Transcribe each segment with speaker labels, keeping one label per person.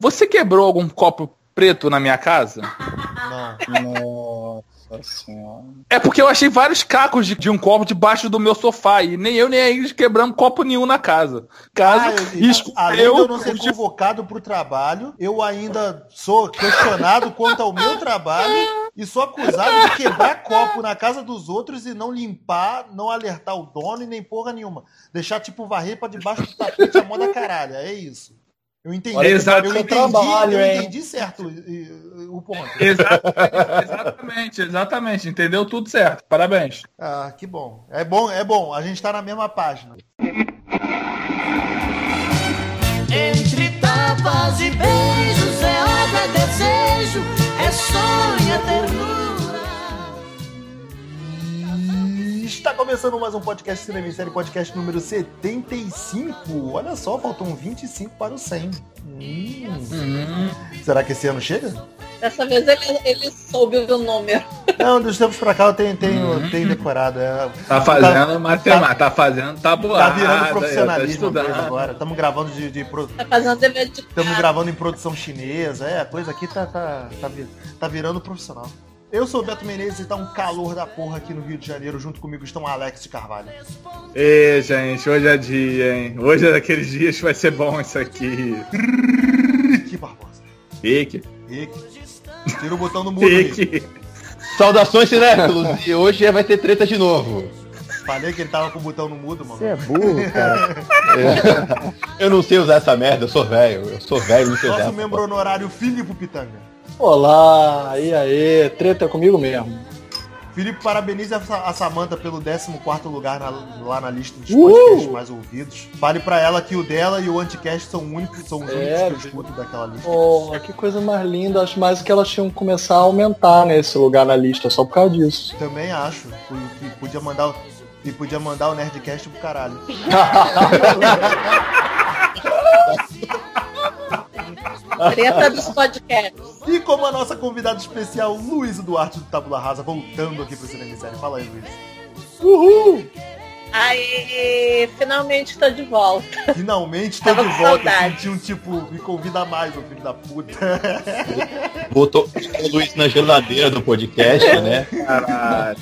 Speaker 1: Você quebrou algum copo preto na minha casa?
Speaker 2: Não. Nossa senhora.
Speaker 1: É porque eu achei vários cacos de, de um copo debaixo do meu sofá e nem eu nem a Ingrid quebramos copo nenhum na casa. Caso
Speaker 3: Ah, eu-
Speaker 1: isso
Speaker 3: além de eu não ser convocado para o trabalho, eu ainda sou questionado quanto ao meu trabalho e sou acusado de quebrar copo na casa dos outros e não limpar, não alertar o dono e nem porra nenhuma. Deixar tipo varrer para debaixo do tapete a moda caralho. É isso. Eu entendi.
Speaker 1: Olha, exato,
Speaker 3: eu entendi,
Speaker 2: trabalho,
Speaker 3: eu
Speaker 2: hein?
Speaker 3: entendi certo o ponto.
Speaker 1: Exatamente, exatamente, exatamente. Entendeu tudo certo. Parabéns.
Speaker 3: Ah, que bom. É bom, é bom. A gente tá na mesma página.
Speaker 4: Entre tapas e beijos é obra, é desejo, é sonho, é ternura.
Speaker 3: Está começando mais um podcast Cinema em Série, podcast número 75. Olha só, faltam 25 para o 100. Hum. Será que esse ano chega?
Speaker 5: Dessa vez ele, ele soube o número.
Speaker 3: Não, dos tempos pra cá eu tenho, tenho, tenho decorado. É,
Speaker 1: Tá fazendo matemática, tá fazendo tabuada.
Speaker 3: tá virando
Speaker 1: Tá
Speaker 3: profissionalismo a
Speaker 1: estudando.
Speaker 3: coisa agora. Estamos gravando de, de pro-
Speaker 5: Tá fazendo dever de
Speaker 3: Estamos gravando em produção chinesa. É, a coisa aqui tá, tá, tá, tá virando profissional. Eu sou o Beto Menezes e tá um calor da porra aqui no Rio de Janeiro. Junto comigo estão Alex de Carvalho.
Speaker 1: Ê, gente, hoje é dia, hein? Hoje é daqueles dias que vai ser bom isso aqui.
Speaker 3: Rick Barbosa.
Speaker 1: Pique,
Speaker 3: Rick. Tira o botão do mudo, Rick.
Speaker 6: Saudações cinéfilos e hoje vai ter treta de novo.
Speaker 3: Falei que ele tava com o botão no mudo, mano.
Speaker 2: Você é burro, cara.
Speaker 6: Eu não sei usar essa merda, eu sou velho. Eu sou velho, não sei usar.
Speaker 3: Nosso membro honorário, Filipe Pitanga.
Speaker 2: Olá, e aí? Treta comigo mesmo.
Speaker 3: Felipe parabeniza a Sa- a Samanta pelo 14 lugar na- lá na lista dos
Speaker 2: Uhul!
Speaker 3: podcasts mais ouvidos. Fale pra ela que o dela e o Anticast são, únicos, são os
Speaker 2: É,
Speaker 3: únicos que eu escuto daquela lista.
Speaker 2: Oh, que coisa mais linda. Acho mais que elas tinham que começar a aumentar nesse lugar na lista, só por causa disso.
Speaker 3: Também acho que que podia mandar e podia mandar o Nerdcast pro caralho.
Speaker 5: Treta dos podcasts.
Speaker 3: E como a nossa convidada especial, Luiz Duarte do Tabula Rasa, voltando aqui pro Cinema em Série. Fala aí, Luiz.
Speaker 2: Uhul!
Speaker 5: Aí, finalmente tô de volta.
Speaker 3: Finalmente tô
Speaker 5: Tava
Speaker 3: de volta.
Speaker 5: saudade.
Speaker 3: Senti um tipo, me convida mais, ô filho da puta.
Speaker 6: Botou o Luiz na geladeira do podcast, né?
Speaker 1: Caralho.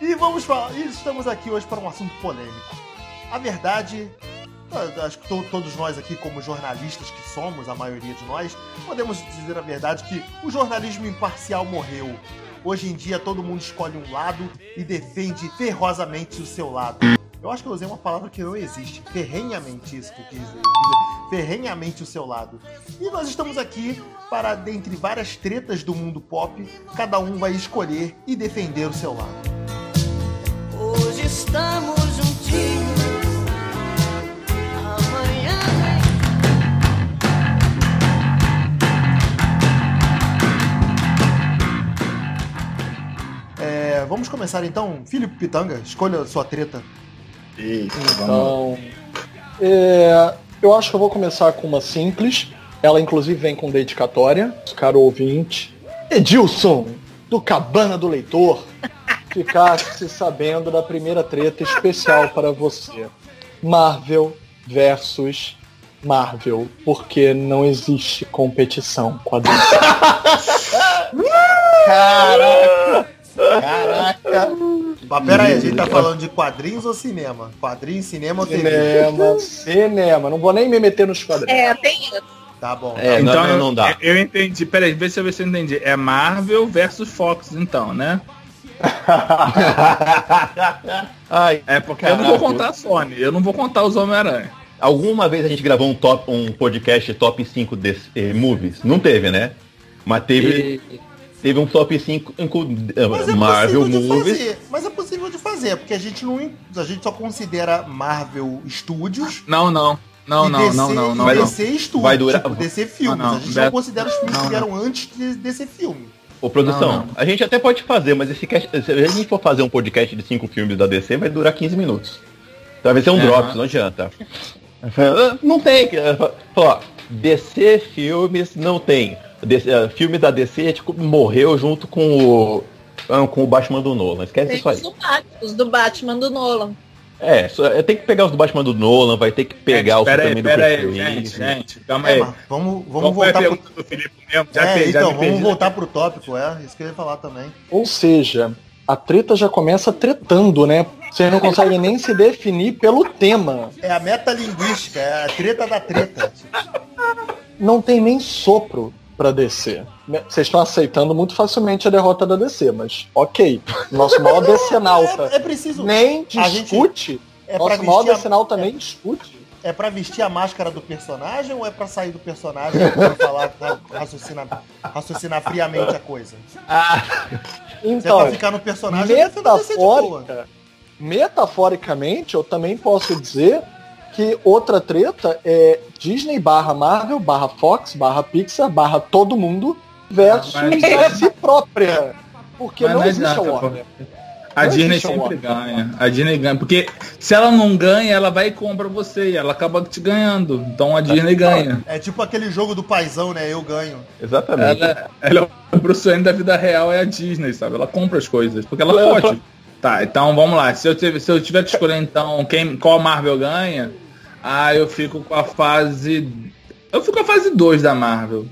Speaker 3: E vamos falar, e estamos aqui hoje para um assunto polêmico. A verdade, eu acho que to- todos nós aqui, como jornalistas que somos, a maioria de nós, podemos dizer a verdade que o jornalismo imparcial morreu. Hoje em dia todo mundo escolhe um lado e defende ferrosamente o seu lado. Eu acho que eu usei uma palavra que não existe. Ferrenhamente isso que. Eu quis dizer ferrenhamente o seu lado. E nós estamos aqui para, dentre várias tretas do mundo pop, cada um vai escolher e defender o seu lado.
Speaker 4: Hoje estamos
Speaker 3: vamos começar então. Filipe Pitanga, escolha a sua treta.
Speaker 2: Então, é, eu acho que eu vou começar com uma simples. Ela inclusive vem com dedicatória, caro ouvinte. Edilson, do Cabana do Leitor, ficasse sabendo da primeira treta especial para você. Marvel versus Marvel, porque não existe competição quadrinhos.
Speaker 6: Caraca! Caraca!
Speaker 3: Mas pera aí, a gente tá falando de quadrinhos ou cinema? Quadrinhos, cinema ou TV?
Speaker 2: Cinema, cinema. Não vou nem me meter nos quadrinhos.
Speaker 5: É, tem isso.
Speaker 3: Tá bom.
Speaker 6: É,
Speaker 1: então
Speaker 6: não, não,
Speaker 1: eu-
Speaker 6: não dá.
Speaker 1: Eu, entendi. Peraí, vê se eu ver se eu entendi. É Marvel versus Fox, então, né?
Speaker 6: Ai,
Speaker 1: É porque eu não vou contar a Sony, eu não vou contar os Homem-Aranha.
Speaker 6: alguma vez a gente gravou um, top, um podcast top 5 de, eh, movies? Não teve, né? Mas teve, teve um top 5 inclu- eh,
Speaker 3: Mas é
Speaker 6: Marvel
Speaker 3: possível de
Speaker 6: movies.
Speaker 3: fazer. Mas é possível de fazer, porque a gente não. A gente só considera Marvel Studios.
Speaker 1: Não, não. Não,
Speaker 3: e
Speaker 1: não,
Speaker 3: DC,
Speaker 1: não, não,
Speaker 3: e
Speaker 1: não,
Speaker 6: Vai-
Speaker 1: não.
Speaker 3: DC Studios.
Speaker 6: vai durar-
Speaker 3: Tipo, DC filmes.
Speaker 1: Não, não,
Speaker 3: a gente
Speaker 1: Beto-
Speaker 3: não considera os filmes
Speaker 1: não,
Speaker 3: que
Speaker 1: não.
Speaker 3: vieram antes de- desse filme.
Speaker 6: Ô, produção,
Speaker 1: Não, não.
Speaker 6: a gente até pode fazer, mas esse cast, se a gente for fazer um podcast de 5 filmes da DC, vai durar 15 minutos. Então vai ser um
Speaker 1: É,
Speaker 6: drops,
Speaker 1: né?
Speaker 6: não adianta. Não tem. Ó, DC filmes não tem. DC, eh, filme da DC tipo, morreu junto com o ah, com o Batman do Nolan. Esquece
Speaker 5: Tem
Speaker 6: isso aí.
Speaker 5: os do, Batman, os do Batman do Nolan.
Speaker 6: É, só, é, tem que pegar os do Batman do Nolan, vai ter que pegar o
Speaker 1: pera aí,
Speaker 6: Superman do
Speaker 1: pera aí, gente, gente, calma
Speaker 3: É,
Speaker 1: aí.
Speaker 3: mas vamos, vamos voltar pro...
Speaker 1: do Felipe mesmo? Já
Speaker 3: É,
Speaker 1: que-
Speaker 3: então, vamos
Speaker 1: perdi.
Speaker 3: voltar pro tópico, é, isso que eu ia falar também.
Speaker 2: Ou seja, a treta já começa tretando, né? Vocês não conseguem nem se definir pelo tema.
Speaker 3: É a metalinguística, é a treta da treta.
Speaker 2: Não tem nem sopro pra DC. Vocês estão aceitando muito facilmente a derrota da DC, mas ok. Nosso maior decenalta
Speaker 3: É, é preciso.
Speaker 2: nem
Speaker 3: gente-
Speaker 2: discute.
Speaker 3: É pra,
Speaker 2: Nosso maior
Speaker 3: vestir a,
Speaker 2: decenalta nem discute.
Speaker 3: é pra vestir a máscara do personagem ou é pra sair do personagem e falar, ra- raciocinar, raciocinar friamente a coisa? É
Speaker 2: Então,
Speaker 3: pra ficar no personagem,
Speaker 2: metafórica, metaforicamente, eu também posso dizer que outra treta é Disney barra Marvel, barra Fox, barra Pixar, barra todo mundo versus
Speaker 1: Ah, mas-
Speaker 2: a si própria. Porque
Speaker 1: Mas
Speaker 2: não, existe a
Speaker 1: adianta,
Speaker 2: Warner.
Speaker 1: A
Speaker 2: Não
Speaker 1: Disney
Speaker 2: a
Speaker 1: sempre
Speaker 2: Warner.
Speaker 1: ganha. A Disney ganha. Porque se ela não ganha, ela vai e compra você. E ela acaba te ganhando. Então a Disney ganha.
Speaker 3: É tipo aquele jogo do paizão, né? Eu ganho.
Speaker 6: Exatamente.
Speaker 1: Ela, ela é o Bruce Wayne da vida real, é a Disney, sabe? Ela compra as coisas. Porque ela
Speaker 2: Ela-
Speaker 1: pode. Tá, então vamos lá. Se eu, tiver, se eu tiver que escolher então quem, qual Marvel ganha, ah, eu fico com a fase. Eu fico com a fase 2 da Marvel.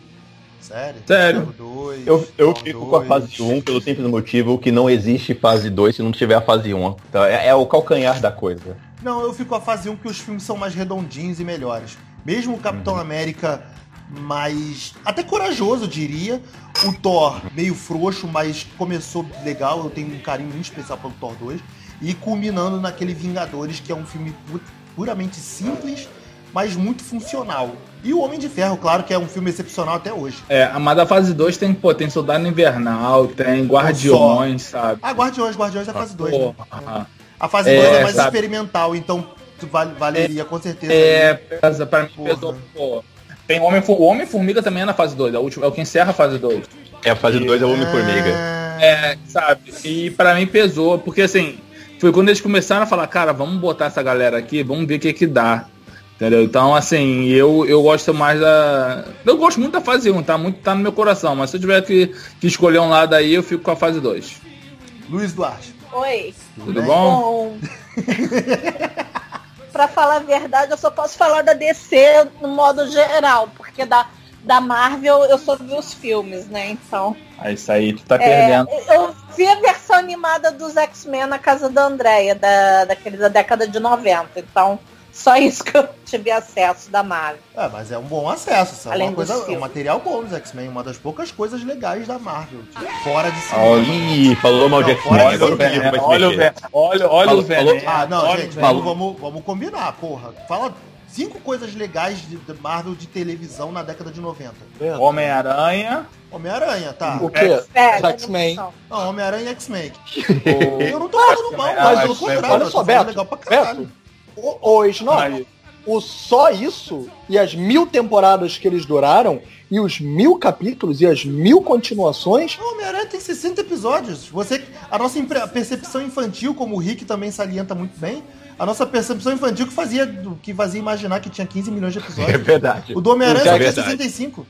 Speaker 3: Sério?
Speaker 1: Sério.
Speaker 3: Dois,
Speaker 6: Eu, eu fico com a
Speaker 3: dois.
Speaker 6: fase 1 pelo simples motivo que não existe fase 2 se não tiver a fase 1. Então é, é o calcanhar da coisa.
Speaker 3: Não, eu fico com a fase 1 que os filmes são mais redondinhos e melhores. Mesmo o Capitão
Speaker 6: Uhum.
Speaker 3: América mais. até corajoso, eu diria. O Thor meio frouxo, mas começou legal. Eu tenho um carinho muito especial pelo Thor 2. E culminando naquele Vingadores, que é um filme puramente simples, mas muito funcional. E o Homem de Ferro, claro, que é um filme excepcional até hoje.
Speaker 1: É, mas da fase 2 tem, pô, tem Soldado Invernal, tem Guardiões, sabe?
Speaker 3: Ah, Guardiões, Guardiões é a fase 2. Né?
Speaker 1: Porra.
Speaker 3: A fase
Speaker 1: É,
Speaker 3: 2 é, mais
Speaker 1: sabe.
Speaker 3: experimental, então val- valeria com certeza.
Speaker 1: É, pesa, pra mim
Speaker 3: Porra.
Speaker 1: pesou, pô. Tem Homem, o Homem-Formiga também é na fase 2, é é o que encerra a fase 2.
Speaker 6: É a fase 2 é o Homem-Formiga.
Speaker 3: Ah,
Speaker 1: É, sabe? E pra mim pesou, porque assim, foi quando eles começaram a falar, cara, vamos botar essa galera aqui, vamos ver o que que dá. Entendeu? Então, assim, eu, eu gosto mais da. Eu gosto muito da fase 1, tá? Muito tá no meu coração, mas se eu tiver que, que escolher um lado aí, eu fico com a fase 2.
Speaker 3: Luiz Duarte.
Speaker 5: Oi.
Speaker 1: Tudo
Speaker 3: bem?
Speaker 1: bom?
Speaker 5: Bom. pra falar a verdade, eu só posso falar da DC no modo geral, porque da, da Marvel eu só vi os filmes, né? Então.
Speaker 1: Ah, isso aí, tu tá
Speaker 5: É,
Speaker 1: perdendo.
Speaker 5: eu vi a versão animada dos X-Men na casa da Andrea, da, daquele da década de 90. Então, só isso que eu tive acesso da Marvel.
Speaker 3: É, mas é um bom acesso. Isso é
Speaker 5: Além
Speaker 3: uma
Speaker 5: dos
Speaker 3: coisa, é um
Speaker 5: filmes.
Speaker 3: material bom dos X-Men, uma das poucas coisas legais da Marvel. tipo, fora de si.
Speaker 1: Olha,
Speaker 6: Ih, falou mal de X-Men,
Speaker 1: olha, o olha, olha o veneno.
Speaker 3: Ah, não,
Speaker 1: olha
Speaker 3: gente, vamos, vamos combinar, porra. Fala cinco coisas legais de, de Marvel de televisão na década de 90.
Speaker 1: Homem-Aranha.
Speaker 2: É.
Speaker 3: Homem-Aranha, tá.
Speaker 2: O quê?
Speaker 5: É,
Speaker 2: X-Men.
Speaker 3: Não, Homem-Aranha e X-Men.
Speaker 1: o-
Speaker 3: Eu não tô falando mal,
Speaker 1: X-Men,
Speaker 3: mas pelo contrário.
Speaker 2: Olha
Speaker 3: eu
Speaker 2: só, Beto.
Speaker 3: legal pra caralho.
Speaker 2: Beto, hoje, não.
Speaker 1: Aí,
Speaker 2: O só isso e as mil temporadas que eles duraram e os mil capítulos e as mil continuações.
Speaker 3: O Homem-Aranha tem 60 episódios. Você, a nossa percepção infantil, como o Rick também salienta muito bem, a nossa percepção infantil que fazia, que fazia imaginar que tinha 15 milhões de
Speaker 6: É
Speaker 3: episódios.
Speaker 6: verdade.
Speaker 3: O do Homem-Aranha
Speaker 6: É
Speaker 3: só tinha
Speaker 6: verdade.
Speaker 3: 65.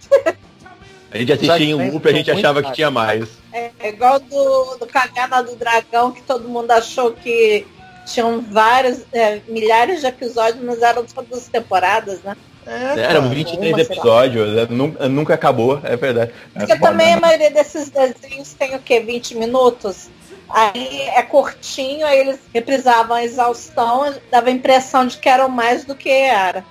Speaker 6: A gente assistia em loop, a gente achava que tinha mais.
Speaker 5: É igual do, do Caverna do Dragão, que todo mundo achou que tinham vários, é, milhares de episódios, mas eram todas temporadas, né?
Speaker 3: É,
Speaker 6: Eram
Speaker 3: cara.
Speaker 6: 23
Speaker 5: uma,
Speaker 6: episódios, é, nunca, nunca acabou, é verdade.
Speaker 5: Porque também a maioria desses desenhos tem o quê? 20 minutos? Aí é curtinho, aí eles reprisavam a exaustão, dava a impressão de que eram mais do que era.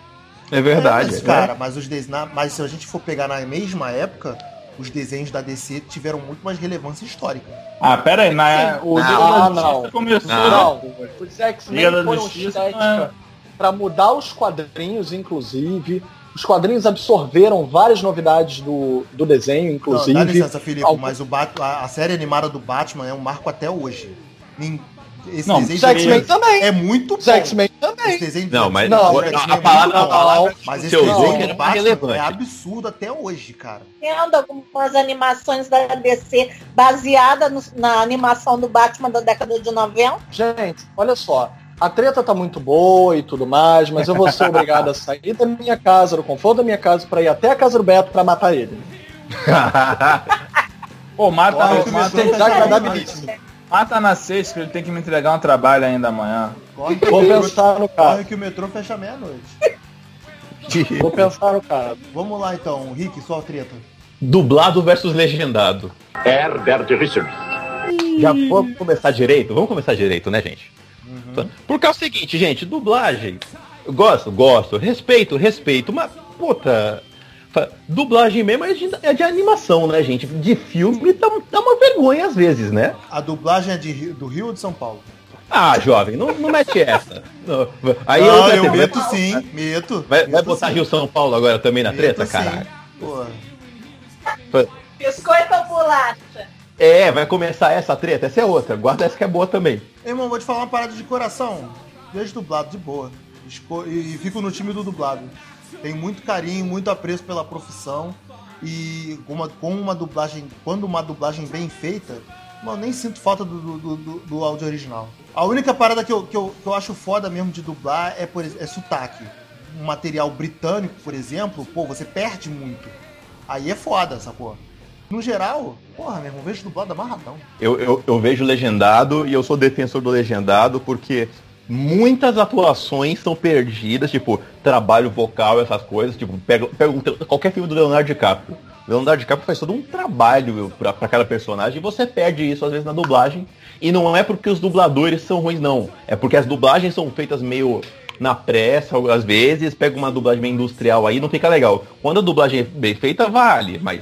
Speaker 6: É verdade.
Speaker 3: mas,
Speaker 6: né?
Speaker 3: cara, mas, os des... na- mas se a gente for pegar na mesma época, os desenhos da DC tiveram muito mais relevância histórica.
Speaker 1: Ah, pera aí, na, o
Speaker 6: Não,
Speaker 2: não.
Speaker 1: Justiça começou.
Speaker 6: Não.
Speaker 2: Os X-Men foram
Speaker 1: Justiça, é.
Speaker 2: estética para mudar os quadrinhos, inclusive. Os quadrinhos absorveram várias novidades do, do desenho,
Speaker 3: Não,
Speaker 2: inclusive.
Speaker 3: dá licença, Felipe,
Speaker 2: Algum-
Speaker 3: mas o Bat... a, a série animada do Batman é um marco até hoje. Esse
Speaker 1: Não,
Speaker 3: desenho
Speaker 2: X-Men também.
Speaker 3: é muito bom.
Speaker 2: X-Men
Speaker 3: Esse
Speaker 2: também.
Speaker 3: desenho
Speaker 6: Não, mas
Speaker 2: Não,
Speaker 6: a,
Speaker 3: X-Men
Speaker 6: a
Speaker 3: é muito
Speaker 6: palavra, a
Speaker 3: bom.
Speaker 6: palavra
Speaker 3: Mas esse desenho do Batman é absurdo até hoje, cara.
Speaker 5: Tendo algumas animações da DC baseada no- na animação do Batman da década de 90.
Speaker 2: Gente, olha só. A treta tá muito boa e tudo mais, mas eu vou ser obrigado a sair da minha casa, do conforto da minha casa, pra ir até a casa do Beto pra matar ele.
Speaker 1: Pô, mata,
Speaker 3: Olha,
Speaker 1: mata, mata,
Speaker 2: Tá
Speaker 1: mata na sexta que ele tem que me entregar um trabalho ainda amanhã.
Speaker 3: Corre
Speaker 2: Vou pensar no
Speaker 3: corre
Speaker 2: caso.
Speaker 3: que o metrô fecha meia-noite.
Speaker 2: Vou pensar no caso.
Speaker 3: Vamos lá então, Rick, sua treta.
Speaker 6: Dublado versus legendado.
Speaker 7: Herbert Richards.
Speaker 6: Já vamos começar direito? Vamos começar direito, né, gente?
Speaker 3: Uhum.
Speaker 6: Porque é o seguinte, gente, dublagem. Gosto, gosto. Respeito, respeito. Mas, puta. Dublagem mesmo é de, é de animação, né, gente? De filme dá, dá uma vergonha às vezes, né?
Speaker 3: A dublagem é de do Rio ou de São Paulo?
Speaker 6: Ah, jovem, não, não mete essa. Não. Aí
Speaker 3: Não, eu meto sim, meto.
Speaker 6: Vai, vai
Speaker 3: meto
Speaker 6: botar
Speaker 3: sim.
Speaker 6: Rio São Paulo agora também na
Speaker 3: Meto
Speaker 6: treta,
Speaker 3: sim.
Speaker 6: caralho?
Speaker 5: Biscoito ou bolacha?
Speaker 6: É, vai começar essa treta, essa é outra. Guarda essa que é boa também.
Speaker 3: Irmão, vou te falar uma parada de coração. Vejo dublado de boa. Esco- E fico no time do dublado. Tenho muito carinho, muito apreço pela profissão. E uma, com uma dublagem, quando uma dublagem bem feita, mano, nem sinto falta do, do, do- do áudio original. A única parada que eu, que, eu, que eu acho foda mesmo de dublar é, por, é sotaque. Um material britânico, por exemplo, pô, você perde muito. Aí é foda, sacou? No geral, porra, meu irmão, vejo dublado amarradão.
Speaker 6: Eu, eu, eu vejo legendado e eu sou defensor do legendado porque muitas atuações são perdidas, tipo, trabalho vocal, essas coisas, tipo, pega, pega um- qualquer filme do Leonardo DiCaprio. Leonardo DiCaprio faz todo um trabalho pra cada personagem e você perde isso às vezes na dublagem. E não é porque os dubladores são ruins, não. É porque as dublagens são feitas meio na pressa, às vezes, pega uma dublagem industrial aí, não fica legal. Quando a dublagem é bem feita, vale, mas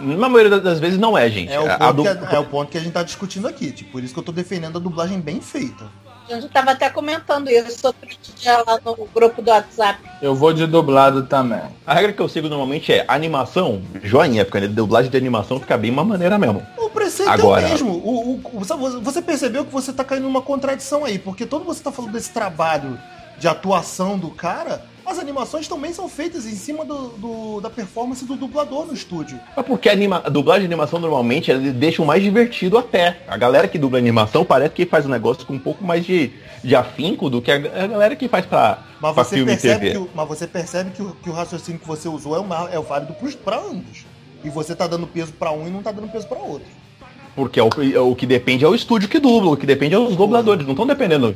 Speaker 6: na maioria das vezes não é, gente.
Speaker 3: É o,
Speaker 6: A- a
Speaker 3: ponto
Speaker 6: du-
Speaker 3: que a, é o ponto que a gente tá discutindo aqui. Tipo, por isso que eu tô defendendo a dublagem bem feita.
Speaker 5: A gente tava até comentando isso outro dia lá no grupo do WhatsApp.
Speaker 1: Eu vou de dublado também.
Speaker 6: A regra que eu sigo normalmente é animação, joinha, porque a dublagem de animação fica bem uma maneira mesmo.
Speaker 3: O preceito
Speaker 6: Agora-
Speaker 3: é o mesmo. O, o- o- você percebeu que você tá caindo numa contradição aí, porque todo você tá falando desse trabalho de atuação do cara, as animações também são feitas em cima do, do- da performance do dublador no estúdio.
Speaker 6: Mas porque a, anima- a dublagem de animação normalmente eles deixam mais divertido até. A galera que dubla animação parece que faz um negócio com um pouco mais de, de afinco do que a, a galera que faz pra,
Speaker 3: Mas
Speaker 6: pra
Speaker 3: você,
Speaker 6: filme e
Speaker 3: percebe
Speaker 6: TV.
Speaker 3: que, o- mas você percebe que o, que o raciocínio que você usou é o, ma- é válido pra ambos. E você tá dando peso pra um e não tá dando peso pra outro.
Speaker 6: Porque é o, é o que depende é o estúdio que dubla, o que depende é os dubladores, não estão dependendo.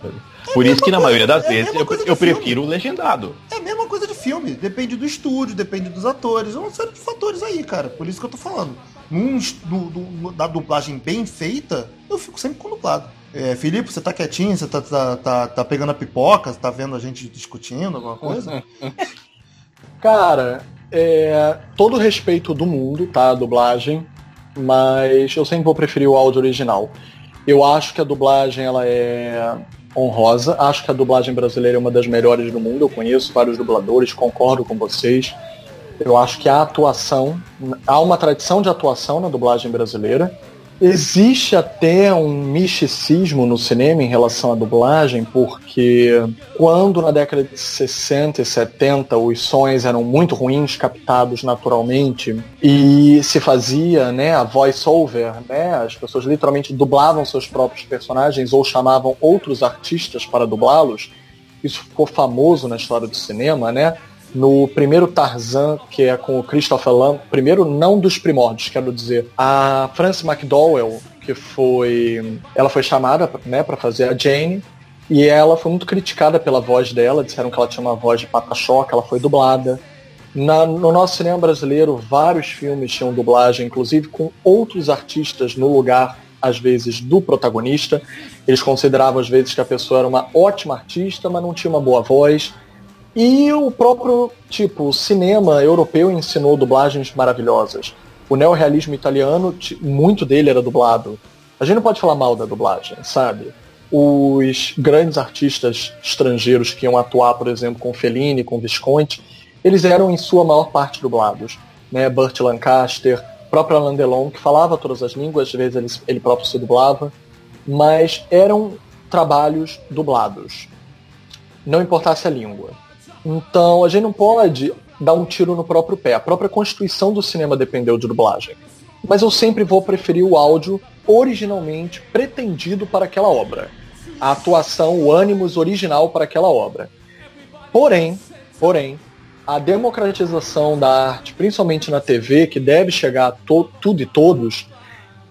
Speaker 6: Por isso que na
Speaker 3: mesma
Speaker 6: maioria das
Speaker 3: coisa- é
Speaker 6: vezes eu,
Speaker 3: coisa
Speaker 6: eu prefiro o legendado.
Speaker 3: É a mesma coisa de filme. Depende do estúdio, depende dos atores. É uma série de fatores aí, cara. Por isso que eu tô falando. Num, do- do- da dublagem bem feita, eu fico sempre com dublado. É, Felipe, você tá quietinho? Você tá, tá, tá, tá pegando a pipoca? Você tá vendo a gente discutindo alguma coisa?
Speaker 2: Cara, é, todo respeito do mundo, tá? A dublagem, mas eu sempre vou preferir o áudio original. Eu acho que a dublagem ela é honrosa, acho que a dublagem brasileira é uma das melhores do mundo. Eu conheço vários dubladores, concordo com vocês. Eu acho que a atuação, há uma tradição de atuação na dublagem brasileira. Existe até um misticismo no cinema em relação à dublagem, porque quando na década de 60 e 70 os sons eram muito ruins, captados naturalmente, e se fazia né, a voice-over, né, as pessoas literalmente dublavam seus próprios personagens ou chamavam outros artistas para dublá-los, isso ficou famoso na história do cinema, né? No primeiro Tarzan, que é com o Christopher Lamb, primeiro não dos primórdios, quero dizer, a Frances McDowell, que foi, ela foi chamada, né, para fazer a Jane, e ela foi muito criticada pela voz dela, disseram que ela tinha uma voz de pata-choca, ela foi dublada. Na- no nosso cinema brasileiro, vários filmes tinham dublagem, inclusive com outros artistas no lugar, às vezes, do protagonista. Eles consideravam, às vezes, que a pessoa era uma ótima artista, mas não tinha uma boa voz. E o próprio, tipo, cinema europeu ensinou dublagens maravilhosas. O neorrealismo italiano, muito dele era dublado. A gente não pode falar mal da dublagem, sabe? Os grandes artistas estrangeiros que iam atuar, por exemplo, com Fellini, com Visconti, eles eram em sua maior parte dublados. Né? Burt Lancaster, próprio Alain Delon, que falava todas as línguas, às vezes ele, ele próprio se dublava, mas eram trabalhos dublados. Não importasse a língua. Então a gente não pode dar um tiro no próprio pé. A própria constituição do cinema dependeu de dublagem. Mas eu sempre vou preferir o áudio originalmente pretendido para aquela obra. A atuação, o ânimos original para aquela obra. Porém, porém, a democratização da arte, principalmente na TV, que deve chegar a tudo e todos,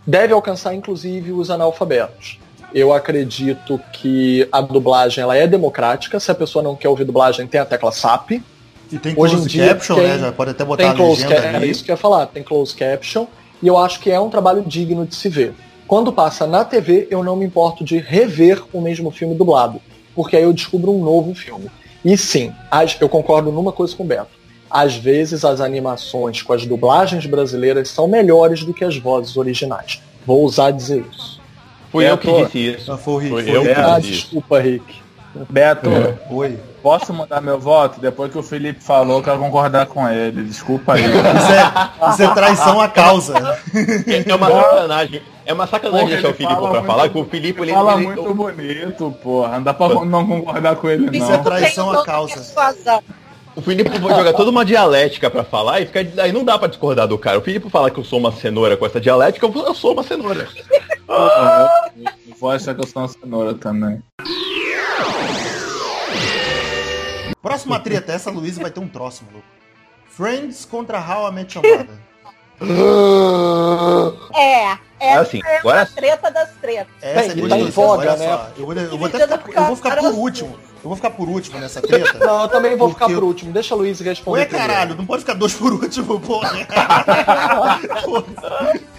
Speaker 2: deve alcançar inclusive os analfabetos. Eu acredito que a dublagem ela é democrática. Se a pessoa não quer ouvir dublagem, tem a tecla SAP.
Speaker 3: E tem
Speaker 2: Hoje em
Speaker 3: closed
Speaker 2: dia
Speaker 3: caption,
Speaker 2: tem-
Speaker 3: né? Já pode até botar
Speaker 2: Tem
Speaker 3: a
Speaker 2: close
Speaker 3: legenda
Speaker 2: caption, é
Speaker 3: ali.
Speaker 2: isso que eu ia falar, tem close caption. E eu acho que é um trabalho digno de se ver. Quando passa na TV, eu não me importo de rever o mesmo filme dublado. Porque aí eu descubro um novo filme. E sim, as- eu concordo numa coisa com o Beto. Às vezes as animações com as dublagens brasileiras são melhores do que as vozes originais. Vou usar dizer isso.
Speaker 6: Fui
Speaker 1: É,
Speaker 6: eu que disse isso.
Speaker 3: Ah, Foi o Rick,
Speaker 6: Foi
Speaker 3: foi
Speaker 6: eu
Speaker 3: o
Speaker 6: que
Speaker 3: Rick.
Speaker 2: Ah,
Speaker 6: disse isso.
Speaker 2: desculpa, Rick.
Speaker 1: Beto,
Speaker 3: Oi.
Speaker 1: posso mudar meu voto? Depois que o Felipe falou, eu quero concordar com ele. Desculpa aí.
Speaker 3: Isso é, isso é traição à causa.
Speaker 6: É uma sacanagem. É uma sacanagem
Speaker 1: Porra,
Speaker 6: deixar o Filipe
Speaker 1: fala
Speaker 6: pra falar que o Filipe ele,
Speaker 1: Fala
Speaker 6: ele-
Speaker 1: muito bonito, porra. Não dá pra não concordar com ele,
Speaker 3: Isso é
Speaker 1: não.
Speaker 3: traição à causa.
Speaker 6: O Filipe vai jogar toda uma dialética pra falar e fica, aí não dá pra discordar do cara. O Filipe fala que eu sou uma cenoura com essa dialética, eu, eu sou uma cenoura.
Speaker 1: Porra, eu Vou achar que eu sou uma cenoura também.
Speaker 3: Próxima treta, essa Luísa vai ter um troço, maluco. Friends contra How I Met Your Mother.
Speaker 5: É, é
Speaker 6: Assim,
Speaker 5: é
Speaker 6: agora-
Speaker 5: a treta das tretas.
Speaker 3: Essa é
Speaker 2: ele
Speaker 3: muito
Speaker 2: tá em voga, né?
Speaker 3: só. Eu vou, eu vou até ficar, eu vou ficar
Speaker 5: por
Speaker 3: último. Eu vou ficar por último nessa treta.
Speaker 2: Não, eu também vou ficar por último. Deixa a Luiz responder.
Speaker 3: Ué,
Speaker 2: primeiro.
Speaker 3: caralho, não pode ficar dois por último, porra.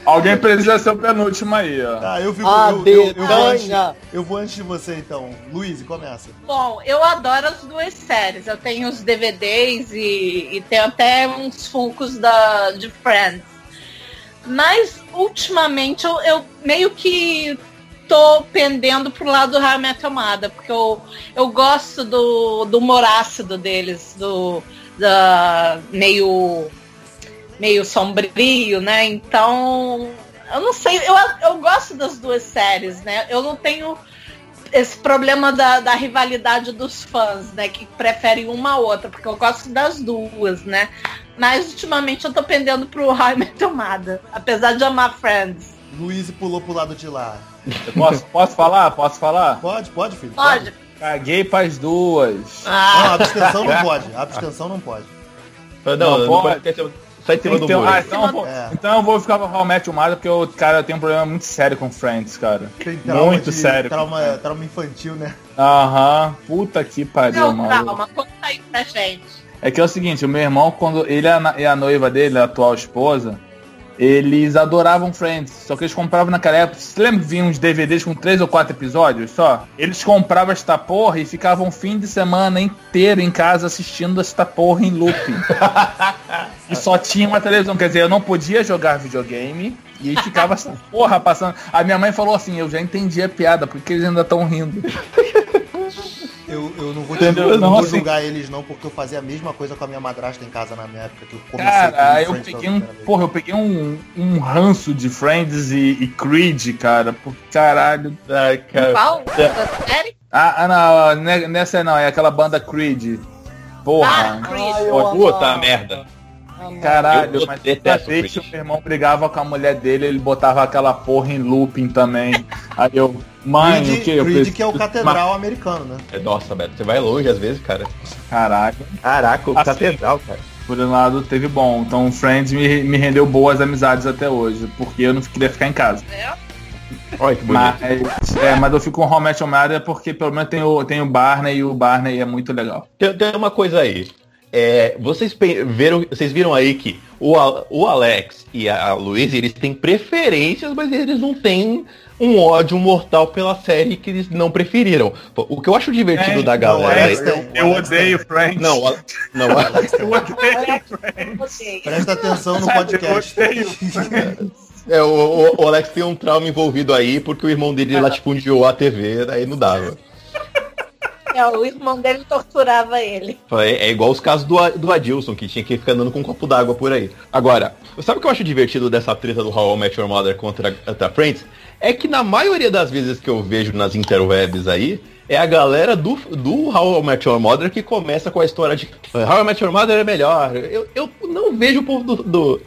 Speaker 1: Alguém precisa ser o penúltimo aí, ó.
Speaker 3: Tá, eu fico.
Speaker 2: A
Speaker 3: eu, eu, eu, vou antes, eu vou antes de você então. Luiz, começa.
Speaker 5: Bom, eu adoro as duas séries. Eu tenho os DVDs e, e tenho até uns funcos da, de Friends. Mas ultimamente eu, eu meio que tô pendendo pro lado do Met Your Mother, porque eu, eu gosto do, do humor ácido deles, do meio meio sombrio, né? Então, eu não sei, eu, eu gosto das duas séries, né? Eu não tenho esse problema da, da rivalidade dos fãs, né? Que preferem uma a outra, porque eu gosto das duas, né? Mas ultimamente eu tô pendendo pro Met Your Mother, apesar de amar Friends.
Speaker 3: Luiz pulou pro lado de lá.
Speaker 1: Eu Posso, posso falar? Posso falar?
Speaker 3: Pode, pode, filho.
Speaker 5: Pode?
Speaker 1: Caguei pras duas.
Speaker 3: Não,
Speaker 5: Ah,
Speaker 3: abstenção não pode. Abstenção não pode.
Speaker 6: Não,
Speaker 1: Não,
Speaker 6: não,
Speaker 1: pode.
Speaker 6: pode sai de cima
Speaker 1: que
Speaker 6: do muro.
Speaker 1: ah, então, eu vou,
Speaker 3: É.
Speaker 1: então eu vou ficar com o How Your Mother, porque eu, cara, eu tenho um problema muito sério com Friends, cara.
Speaker 3: Tem trauma
Speaker 1: Muito
Speaker 3: de,
Speaker 1: sério.
Speaker 3: Trauma, trauma infantil, né?
Speaker 1: Aham, puta que pariu,
Speaker 5: não,
Speaker 1: mano.
Speaker 5: calma, conta aí pra gente.
Speaker 1: É que é o seguinte, o meu irmão, quando ele e na- e a noiva dele, a atual esposa, eles adoravam Friends. Só que eles compravam naquela época. Você lembra que vinha uns DVDs com três ou quatro episódios só? Eles compravam esta porra e ficavam fim de semana inteiro em casa assistindo esta porra em looping. e só tinha uma televisão. Quer dizer, eu não podia jogar videogame. E aí ficava essa porra passando. A minha mãe falou assim, eu já entendi a piada, porque eles ainda estão rindo.
Speaker 3: Eu, eu não vou,
Speaker 1: Entendeu?
Speaker 3: não
Speaker 1: Não,
Speaker 3: vou
Speaker 1: assim-
Speaker 3: julgar eles não, porque eu fazia a mesma coisa com a minha madrasta em casa na minha época que eu comecei
Speaker 1: Cara,
Speaker 3: com
Speaker 1: eu peguei um. Porra, eu peguei um, um ranço de Friends e, e Creed, cara. Por caralho.
Speaker 6: Ai, cara.
Speaker 5: Qual? Da série?
Speaker 1: Ah, ah, não, ne- nessa não, é aquela banda Creed.
Speaker 5: Ah,
Speaker 1: Porra.
Speaker 2: Ai, eu
Speaker 6: Puta merda.
Speaker 1: Caralho,
Speaker 6: Eu
Speaker 1: mas
Speaker 6: detesto
Speaker 1: toda vez que o meu irmão brigava com a mulher dele, ele botava aquela porra em looping também. Aí eu, mãe,
Speaker 3: Creed,
Speaker 1: o que? Eu
Speaker 3: Creed
Speaker 1: preciso-
Speaker 3: que é o catedral americano, né?
Speaker 6: É, Nossa, Beto, você vai longe às vezes, cara.
Speaker 1: Caralho.
Speaker 6: Caraca, o
Speaker 1: Assim.
Speaker 6: catedral, cara.
Speaker 1: Por um lado teve bom. Então Friends me, me rendeu boas amizades até hoje. Porque eu não queria ficar em casa.
Speaker 6: Olha que bonito.
Speaker 1: Mas, é, mas eu fico com o Your Mother porque pelo menos tem o, tem o Barney e o Barney é muito legal.
Speaker 6: Tem, tem uma coisa aí. É, vocês viram, vocês viram aí que o, o Alex e a Luiz, eles têm preferências, mas eles não têm um ódio mortal pela série que eles não preferiram. O que eu acho divertido
Speaker 1: É,
Speaker 6: da galera.
Speaker 3: Alex
Speaker 6: é-
Speaker 3: tem.
Speaker 1: Eu odeio Friends.
Speaker 6: não, o Al- não,
Speaker 1: eu odeio Friends.
Speaker 3: Presta atenção no podcast.
Speaker 1: Eu odeio
Speaker 6: é, o, o- o Alex tem um trauma envolvido aí porque o irmão dele latifundiou a TV, daí não dava.
Speaker 5: É, o irmão dele torturava ele.
Speaker 6: É, é igual os casos do, do Adilson, que tinha que ficar andando com um copo d'água por aí. Agora, sabe o que eu acho divertido dessa treta do How I Met Your Mother contra a Friends? É que na maioria das vezes que eu vejo nas interwebs aí, é a galera do, do How I Met Your Mother que começa com a história de How I Met Your Mother é melhor. Eu, eu não vejo o povo do, do,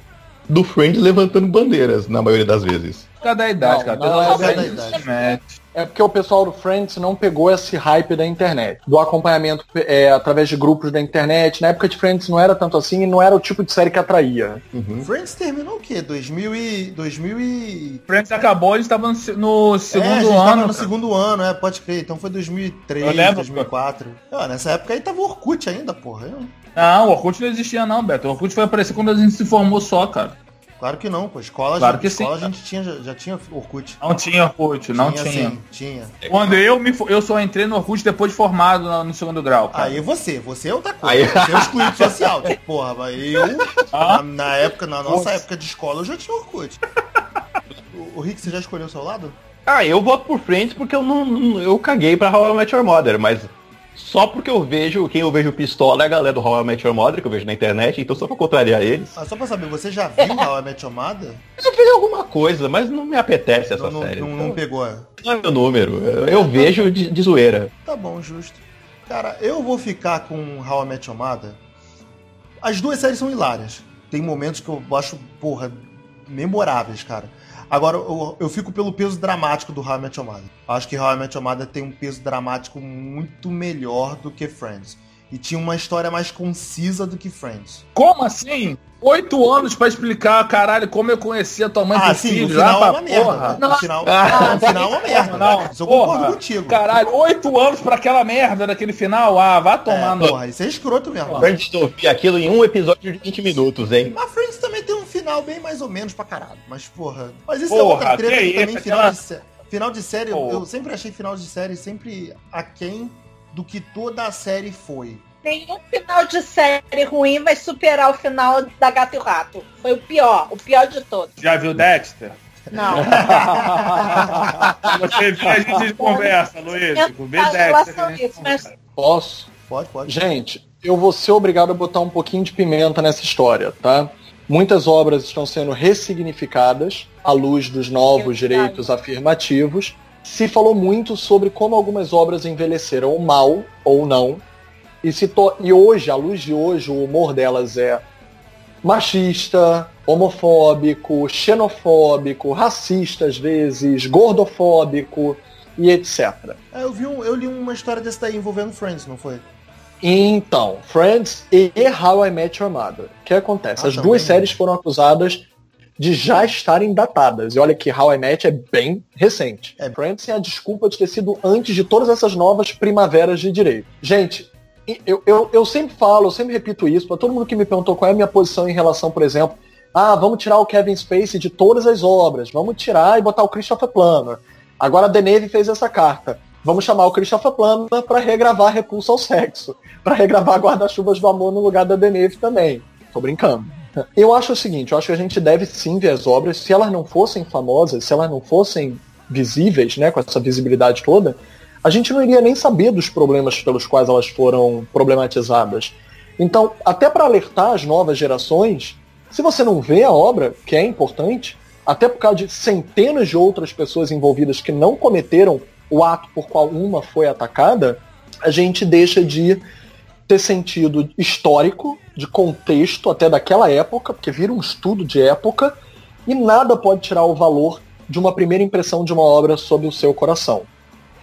Speaker 6: do Friends levantando bandeiras, na maioria das vezes.
Speaker 1: Cada idade,
Speaker 2: Não,
Speaker 1: cara.
Speaker 2: não,
Speaker 1: Todo
Speaker 2: é
Speaker 1: mundo
Speaker 3: verdade.
Speaker 2: É porque o pessoal do Friends não pegou esse hype da internet, do acompanhamento é, através de grupos da internet. Na época de Friends não era tanto assim e não era o tipo de série que atraía.
Speaker 3: Friends terminou o quê? 2000 e... 2000 e...
Speaker 1: Friends acabou, eles estavam no segundo
Speaker 3: é, a gente tava
Speaker 1: ano.
Speaker 3: no
Speaker 1: cara.
Speaker 3: segundo ano, é, pode crer. Então foi
Speaker 1: Eu
Speaker 3: 2003,
Speaker 1: lembro,
Speaker 3: 2004. Ah, nessa época aí tava o Orkut ainda, porra. Eu-
Speaker 1: Não, o Orkut não existia não, Beto. O Orkut foi aparecer quando a gente se formou só, cara.
Speaker 3: Claro que não, pô. Escola,
Speaker 1: Claro
Speaker 3: já,
Speaker 1: que
Speaker 3: escola
Speaker 1: sim,
Speaker 3: a gente tinha, já, já tinha Orkut.
Speaker 1: Não tinha Orkut, não tinha.
Speaker 3: Sim, tinha.
Speaker 1: Quando eu me eu só entrei no Orkut depois de formado no, no segundo grau, cara.
Speaker 3: Aí você, você é outra coisa.
Speaker 6: Aí-
Speaker 3: Você é excluído social. Tipo, porra, mas eu,
Speaker 1: Ah.
Speaker 3: na, na época, na nossa época de escola, eu já tinha Orkut. O, o Rick, você já escolheu o seu lado?
Speaker 6: Ah, eu voto por Friends porque eu não, não- eu caguei pra How I Met Your Mother, mas só porque eu vejo, quem eu vejo pistola é a galera do How I Met Your Mother, que eu vejo na internet, então só pra contrariar eles.
Speaker 3: Ah, só pra saber, você já viu How I Met Your Mother?
Speaker 6: Eu vejo alguma coisa, mas não me apetece essa
Speaker 3: Não, não,
Speaker 6: série.
Speaker 3: não,
Speaker 6: então
Speaker 3: não pegou.
Speaker 6: não é meu número. Eu, eu vejo de, de zoeira.
Speaker 3: Tá bom, justo. Cara, eu vou ficar com How I Met Your Mother. As duas séries são hilárias. Tem momentos que eu acho, porra, memoráveis, cara. Agora, eu, eu fico pelo peso dramático do How I Met Your Mother. Acho que How I Met Your Mother tem um peso dramático muito melhor do que Friends. E tinha uma história mais concisa do que Friends.
Speaker 1: Como assim? Oito anos pra explicar, caralho, como eu conhecia tua mãe
Speaker 3: Ah,
Speaker 1: e
Speaker 3: sim,
Speaker 1: filho
Speaker 3: no final
Speaker 1: lá
Speaker 3: é uma merda.
Speaker 1: porra.
Speaker 3: né? No final,
Speaker 1: Ah,
Speaker 3: no final é uma merda.
Speaker 1: Não,
Speaker 3: Isso eu concordo contigo.
Speaker 1: Caralho, oito anos pra aquela merda daquele final? Ah, vá tomar
Speaker 3: É,
Speaker 1: no...
Speaker 3: porra, isso é escroto mesmo.
Speaker 6: Friends eu vi aquilo em um episódio de 20 minutos, hein?
Speaker 3: Mas Friends final bem mais ou menos pra caralho. Mas, porra. Mas isso é
Speaker 1: Porra,
Speaker 3: outra treta
Speaker 1: que
Speaker 3: também. Final,
Speaker 1: aquela-
Speaker 3: de sé- final de série, eu,
Speaker 1: Porra.
Speaker 3: eu sempre achei final de série sempre aquém do que toda a série foi.
Speaker 5: Nenhum final de série ruim vai superar o final da Gato e o Rato. Foi o pior, o pior de todos.
Speaker 1: Já viu Dexter?
Speaker 5: Não.
Speaker 1: Você vê a gente conversa, Luiz.
Speaker 5: Eu
Speaker 1: Vê Dexter.
Speaker 5: mas.
Speaker 2: Posso?
Speaker 3: Pode, pode.
Speaker 2: Gente, eu vou ser obrigado a botar um pouquinho de pimenta nessa história, tá? Muitas obras estão sendo ressignificadas à luz dos novos direitos afirmativos. Se falou muito sobre como algumas obras envelheceram mal ou não. E, se to- e hoje, à luz de hoje, o humor delas é machista, homofóbico, xenofóbico, racista às vezes, gordofóbico e etc.
Speaker 3: É, eu, vi um, eu li uma história desse daí envolvendo Friends, não foi?
Speaker 2: Então, Friends e How I Met Your Mother. O que acontece?
Speaker 3: Ah,
Speaker 2: As duas séries foram acusadas de já estarem datadas. E olha que How I Met é bem recente.
Speaker 3: É.
Speaker 2: Friends tem a desculpa de ter sido antes de todas essas novas primaveras de direito. Gente, eu, eu, eu sempre falo, eu sempre repito isso, para todo mundo que me perguntou qual é a minha posição em relação, por exemplo, ah, vamos tirar o Kevin Spacey de todas as obras, vamos tirar e botar o Christopher Plummer. Agora a Deneve fez essa carta. Vamos chamar o Christopher Plummer para regravar Repulso ao Sexo, para regravar Guarda-Chuvas do Amor no lugar da Deneve também. Tô brincando. Eu acho o seguinte, eu acho que a gente deve sim ver as obras, se elas não fossem famosas, se elas não fossem visíveis, né, com essa visibilidade toda, a gente não iria nem saber dos problemas pelos quais elas foram problematizadas. Então, até para alertar as novas gerações, se você não vê a obra, que é importante, até por causa de centenas de outras pessoas envolvidas que não cometeram o ato por qual uma foi atacada, a gente deixa de ter sentido histórico, de contexto até daquela época, porque vira um estudo de época, e nada pode tirar o valor de uma primeira impressão de uma obra sob o seu coração.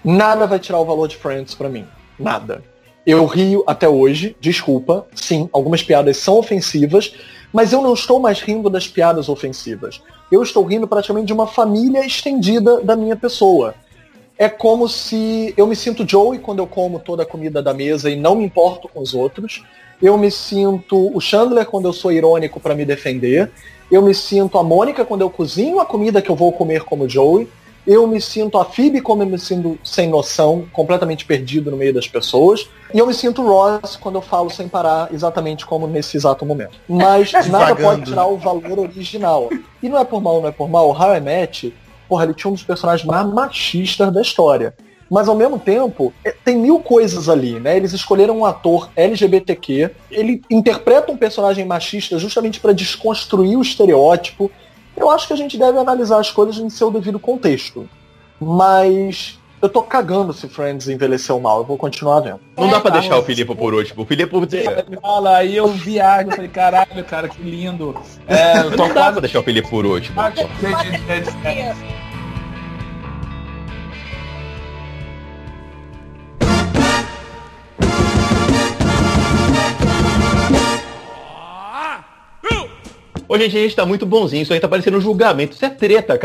Speaker 2: Nada vai tirar o valor de Friends pra mim. Nada. Eu rio até hoje, desculpa, sim, algumas piadas são ofensivas, mas eu não estou mais rindo das piadas ofensivas. Eu estou rindo praticamente de uma família estendida da minha pessoa. É como se eu me sinto Joey quando eu como toda a comida da mesa e não me importo com os outros. Eu me sinto o Chandler quando eu sou irônico para me defender. Eu me sinto a Mônica quando eu cozinho a comida que eu vou comer como Joey. Eu me sinto a Phoebe como eu me sinto sem noção, completamente perdido no meio das pessoas. E eu me sinto Ross quando eu falo sem parar, exatamente como nesse exato momento. Mas nada pode tirar o valor original. E não é por mal, não é por mal. O How I Met, porra, ele tinha um dos personagens mais machistas da história. Mas ao mesmo tempo, é, tem mil coisas ali, né? Eles escolheram um ator LGBTQ, ele interpreta um personagem machista justamente para desconstruir o estereótipo. Eu acho que a gente deve analisar as coisas em seu devido contexto. Mas Eu tô cagando se Friends envelheceu mal, eu vou continuar vendo.
Speaker 6: Não dá pra
Speaker 5: É,
Speaker 6: deixar o Filipe por último. O Filipe
Speaker 1: Fala, aí eu viajo, eu falei, caralho, cara, que lindo. É, eu tô
Speaker 6: não dá
Speaker 1: quase
Speaker 6: pra deixar o Filipe por último. Gente, a gente tá muito bonzinho, isso aí tá parecendo um julgamento. Isso é treta.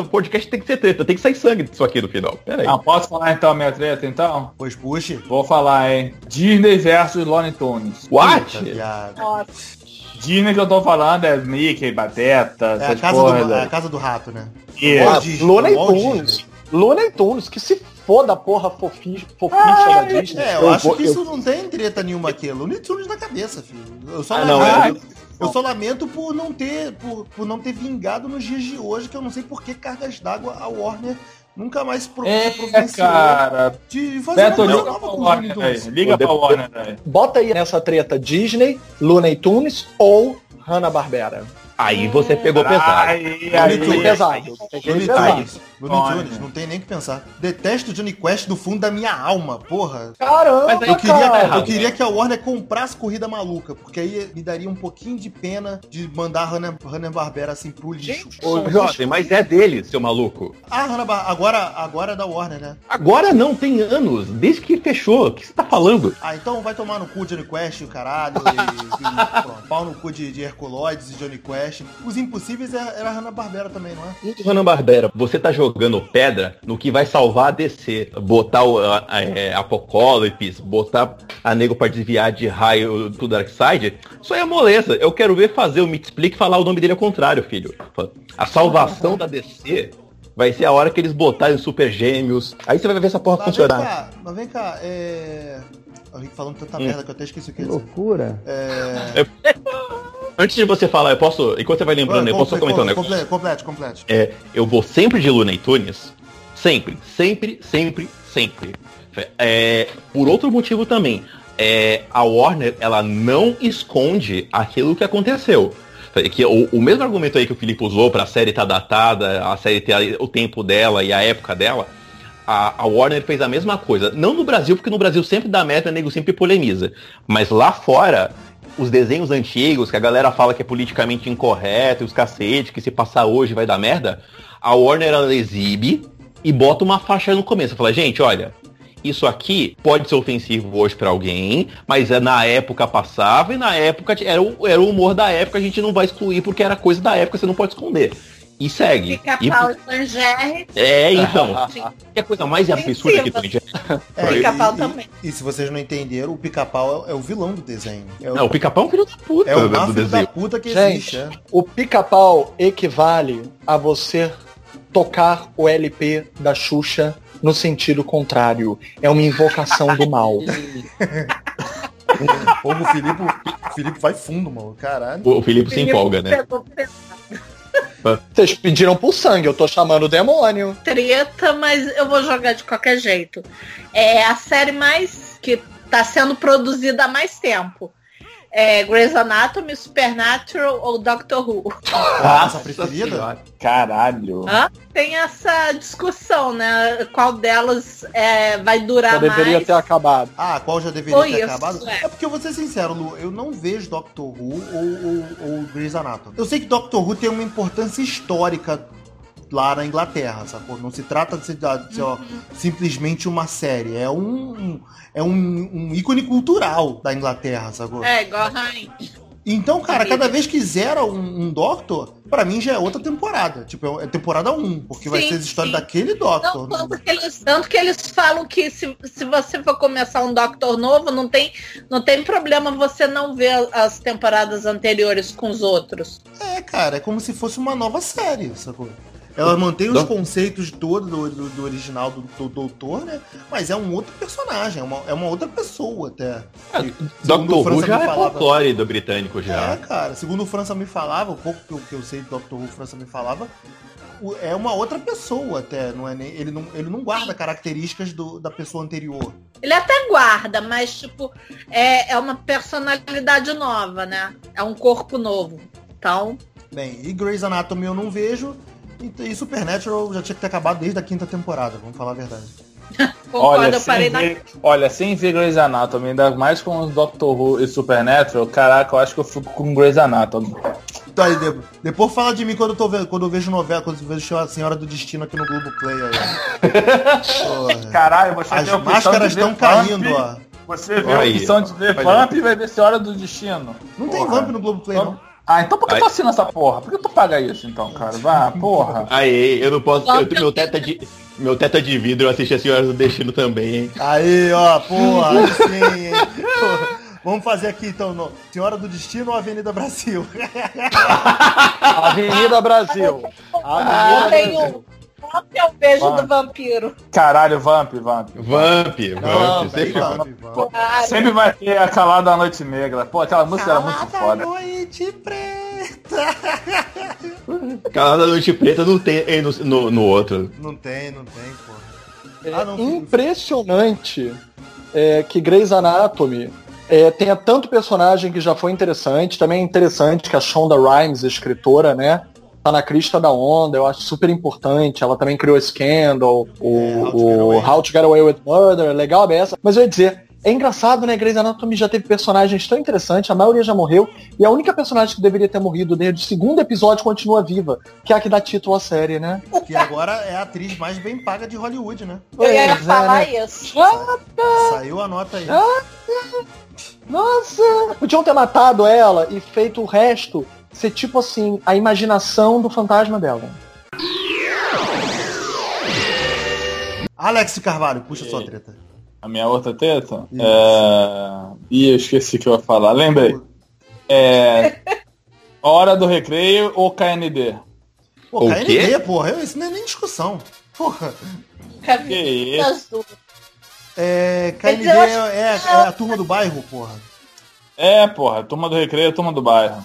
Speaker 6: O, podcast tem que ser treta, tem que sair sangue disso aqui no final. Pera aí.
Speaker 1: Ah, posso falar então a minha treta, então?
Speaker 3: Pois puxe.
Speaker 1: Vou falar, hein. Disney versus Looney Tunes.
Speaker 6: What?
Speaker 3: Puta.
Speaker 5: Nossa.
Speaker 1: Disney que eu tô falando é Mickey, Pateta,
Speaker 3: É a casa,
Speaker 1: porra.
Speaker 3: do, é a casa do rato, né? Disney,
Speaker 2: Looney Tunes. Looney Tunes, que se foda a porra fofi- foficha da Disney.
Speaker 3: É, eu, acho
Speaker 2: vou-
Speaker 3: que isso não tem treta nenhuma aqui. É Looney Tunes na cabeça, filho. Eu só
Speaker 6: Ah, não,
Speaker 1: é-
Speaker 3: eu só lamento por não ter por, por não ter vingado nos dias de hoje, que eu não sei por que cargas d'água a Warner nunca mais pro,
Speaker 1: É,
Speaker 3: providenciou
Speaker 1: cara.
Speaker 3: de fazer
Speaker 1: Beto,
Speaker 3: uma coisa
Speaker 1: liga
Speaker 3: nova com os Looney
Speaker 1: Warner.
Speaker 3: Tunes.
Speaker 1: Liga pra Warner.
Speaker 2: Bota aí nessa treta Disney, Looney Tunes ou Hanna-Barbera.
Speaker 6: Aí você pegou pesado.
Speaker 1: Aí, aí,
Speaker 2: pesado.
Speaker 3: Looney
Speaker 2: pesado.
Speaker 3: Tunes, Looney. Tunes, não tem nem o que pensar. Detesto o Johnny Quest do fundo da minha alma, porra.
Speaker 2: Caramba,
Speaker 3: Eu queria,
Speaker 2: cara.
Speaker 3: eu queria que a Warner comprasse Corrida Maluca, porque aí me daria um pouquinho de pena de mandar a Hanna- Hanna-Barbera assim pro lixo.
Speaker 6: Ô, Jovem, mas é dele, seu maluco.
Speaker 3: Ah, Hanna agora, agora é da Warner, né?
Speaker 6: Agora não, tem anos. Desde que fechou. O que você tá falando?
Speaker 3: Ah, então vai tomar no cu Johnny Quest e o caralho. E, e, pau no cu de, de Herculoides e Johnny Quest. Os Impossíveis era, era a Hanna-Barbera também, não é?
Speaker 6: Hanna-Barbera, você tá jogando pedra no que vai salvar a DC. Botar o a, a, é, Apocalipse, botar a nego pra desviar de raio do Darkseid. Isso aí é moleza. Eu quero ver fazer o Me Explique falar o nome dele ao contrário, filho. A salvação da DC vai ser a hora que eles botarem os super gêmeos. Aí você vai ver essa porra
Speaker 3: Mas vem
Speaker 6: funcionar.
Speaker 3: cá, mas vem cá, é. Eu falando tanta
Speaker 6: Hum.
Speaker 3: merda que eu até esqueci o que dizer.
Speaker 7: Loucura.
Speaker 3: É.
Speaker 6: Antes de você falar, eu posso. Enquanto você vai lembrando, eu posso comentar um negócio.
Speaker 3: Complete, complete, complete.
Speaker 6: É, eu vou sempre de Looney Tunes. Sempre, sempre, sempre, sempre. É, por outro motivo também. É, a Warner, ela não esconde aquilo que aconteceu. É Que o, o mesmo argumento aí que o Felipe usou pra série estar datada, a série ter o tempo dela e a época dela, a, a Warner fez a mesma coisa. Não no Brasil, porque no Brasil sempre dá merda, nego sempre polemiza. Mas lá fora, os desenhos antigos, que a galera fala que é politicamente incorreto, e os cacete, que se passar hoje vai dar merda, a Warner ela exibe e bota uma faixa no começo. Fala, gente, olha, isso aqui pode ser ofensivo hoje pra alguém, mas é na época passava e na época era o, era o humor da época, a gente não vai excluir porque era coisa da época, você não pode esconder. E segue.
Speaker 5: Fica
Speaker 6: E-
Speaker 5: pau e Jerry.
Speaker 6: é, então. que a coisa mais absurda que tem.
Speaker 3: É,
Speaker 5: Pica-pau
Speaker 3: e-
Speaker 5: também.
Speaker 3: E, se vocês não entenderam, o pica-pau é, é o vilão do desenho. É o,
Speaker 6: Não, o pica-pau é um filho da puta
Speaker 3: é o
Speaker 6: do
Speaker 3: filho da
Speaker 6: desenho.
Speaker 3: puta que
Speaker 2: Gente,
Speaker 3: existe. é.
Speaker 2: o pica-pau equivale a você tocar o LP da Xuxa no sentido contrário. É uma invocação do mal.
Speaker 3: Porra, o Felipe, Felipe vai fundo, mano. Caralho.
Speaker 6: O Felipe se empolga, né?
Speaker 5: Pegou pesado.
Speaker 2: Vocês pediram por sangue, eu tô chamando o demônio.
Speaker 5: Treta, mas eu vou jogar de qualquer jeito. É a série mais que tá sendo produzida há mais tempo. É Grey's Anatomy, Supernatural ou Doctor Who?
Speaker 3: Nossa, preferida?
Speaker 6: senhora.
Speaker 1: Caralho.
Speaker 5: Hã? Tem essa discussão, né? Qual delas é, vai durar
Speaker 2: Já deveria
Speaker 5: mais.
Speaker 2: ter acabado.
Speaker 3: Ah, qual já deveria
Speaker 5: Foi
Speaker 3: ter
Speaker 5: isso,
Speaker 3: acabado?
Speaker 5: é.
Speaker 3: É porque eu vou ser sincero, Lu, eu não vejo Doctor Who ou, ou, ou Grey's Anatomy. Eu sei que Doctor Who tem uma importância histórica lá na Inglaterra, sacou? Não se trata de ser, de ser, ó, simplesmente uma série. É um, um- é um, um ícone cultural da Inglaterra, sacou?
Speaker 5: É, igual.
Speaker 3: Então, cara, cada vez que zera um, um Doctor, pra mim já é outra temporada. Tipo, é temporada 1, porque vai
Speaker 5: Sim,
Speaker 3: ser a história
Speaker 5: sim.
Speaker 3: daquele Doctor.
Speaker 5: Não, tanto, que eles, tanto que eles falam que se, se você for começar um Doctor novo, não tem, não tem problema você não ver as temporadas anteriores com os outros.
Speaker 3: É, cara, é como se fosse uma nova série, sacou? Ela mantém os
Speaker 6: Doc-
Speaker 3: conceitos todos do, do, do original do, do Doutor, né? Mas é um outro personagem, é uma, é uma outra pessoa até. E, segundo
Speaker 6: Doctor Who já é
Speaker 3: falava-
Speaker 6: folclore do britânico
Speaker 3: É,
Speaker 6: já.
Speaker 3: cara, segundo o França me falava, o pouco que eu, que eu sei do Doctor Who, o França me falava, é uma outra pessoa até, não é nem, ele, não, ele não guarda características do, da pessoa anterior.
Speaker 5: Ele até guarda, mas tipo, é, é uma personalidade nova, né? É um corpo novo. Então,
Speaker 3: Bem, e Grey's Anatomy eu não vejo, e, e Supernatural já tinha que ter acabado desde a quinta temporada, vamos falar a verdade.
Speaker 5: Concordo, eu
Speaker 1: sem
Speaker 5: parei na.
Speaker 1: ver, olha, sem ver Grey's Anatomy, ainda mais com os Doctor Who e Supernatural, caraca, eu acho que eu fico com Grey's Anatomy.
Speaker 3: Então aí, de- depois fala de mim quando eu, tô vendo, quando eu vejo novela, quando eu vejo a Senhora do Destino aqui no Globo Play aí.
Speaker 1: Caralho, você
Speaker 3: As
Speaker 1: tem
Speaker 3: máscaras estão caindo, ó.
Speaker 1: Você vê
Speaker 6: Olha
Speaker 1: a
Speaker 6: aí.
Speaker 1: opção de ver
Speaker 6: Olha
Speaker 1: Vamp e vai ver Senhora do Destino.
Speaker 3: Não tem
Speaker 1: Porra.
Speaker 3: Vamp no Globo Play, não.
Speaker 1: Ah, então por que
Speaker 6: Aí.
Speaker 1: tu assina essa porra? Por que tu paga isso então, cara? Vá, porra.
Speaker 6: Aí, eu não posso. Eu, meu, teto é de, meu teto é de vidro, eu assisti a Senhora do Destino também, hein?
Speaker 3: Aí, ó, porra, aí sim, hein. Porra. Vamos fazer aqui então, no Senhora do Destino ou Avenida Brasil?
Speaker 2: Avenida Brasil. Avenida
Speaker 5: Eu tenho
Speaker 2: Brasil.
Speaker 5: Vamp é o beijo
Speaker 1: Ah.
Speaker 5: do vampiro.
Speaker 1: Caralho, Vamp, Vamp.
Speaker 6: Vamp,
Speaker 3: Não,
Speaker 6: Vamp. sempre-
Speaker 3: Vamp, Vamp.
Speaker 5: Claro.
Speaker 1: Sempre vai ter a Calada da Noite Negra. Pô, aquela música era muito
Speaker 3: Calada
Speaker 1: foda.
Speaker 3: noite preta.
Speaker 6: Calada da Noite Preta não tem no, no, no outro.
Speaker 3: Não tem, não tem, porra.
Speaker 2: É
Speaker 3: Ah, não,
Speaker 2: impressionante é, que Grey's Anatomy é, tenha tanto personagem que já foi interessante. Também é interessante que a Shonda Rhimes, escritora, né? Tá na crista da onda, eu acho super importante. Ela também criou Scandal,
Speaker 3: É, How to
Speaker 2: o, o How to Get Away with Murder, legal a beça. Mas eu ia dizer, é engraçado, né? Grey's Anatomy já teve personagens tão interessantes, a maioria já morreu, e a única personagem que deveria ter morrido desde o segundo episódio continua viva, que é a que dá título à série, né?
Speaker 3: Que agora é a atriz mais bem paga de Hollywood, né?
Speaker 5: Eu ia
Speaker 2: é,
Speaker 5: falar
Speaker 2: né?
Speaker 5: isso.
Speaker 3: Saiu a nota aí.
Speaker 2: Nossa! Podiam ter matado ela e feito o resto ser tipo assim, a imaginação do fantasma dela.
Speaker 3: Alex Carvalho, puxa sua treta.
Speaker 1: A minha outra?
Speaker 3: Isso.
Speaker 1: É... Ih, eu esqueci o que eu ia falar. Lembrei. É... Hora do recreio ou KND?
Speaker 3: Pô,
Speaker 6: O
Speaker 3: KND,
Speaker 6: quê?
Speaker 3: porra, isso não é nem discussão. Porra.
Speaker 1: Que isso?
Speaker 5: Das duas.
Speaker 3: É, KND é, é- é a turma do bairro, porra.
Speaker 1: É, porra, turma do recreio, turma do bairro.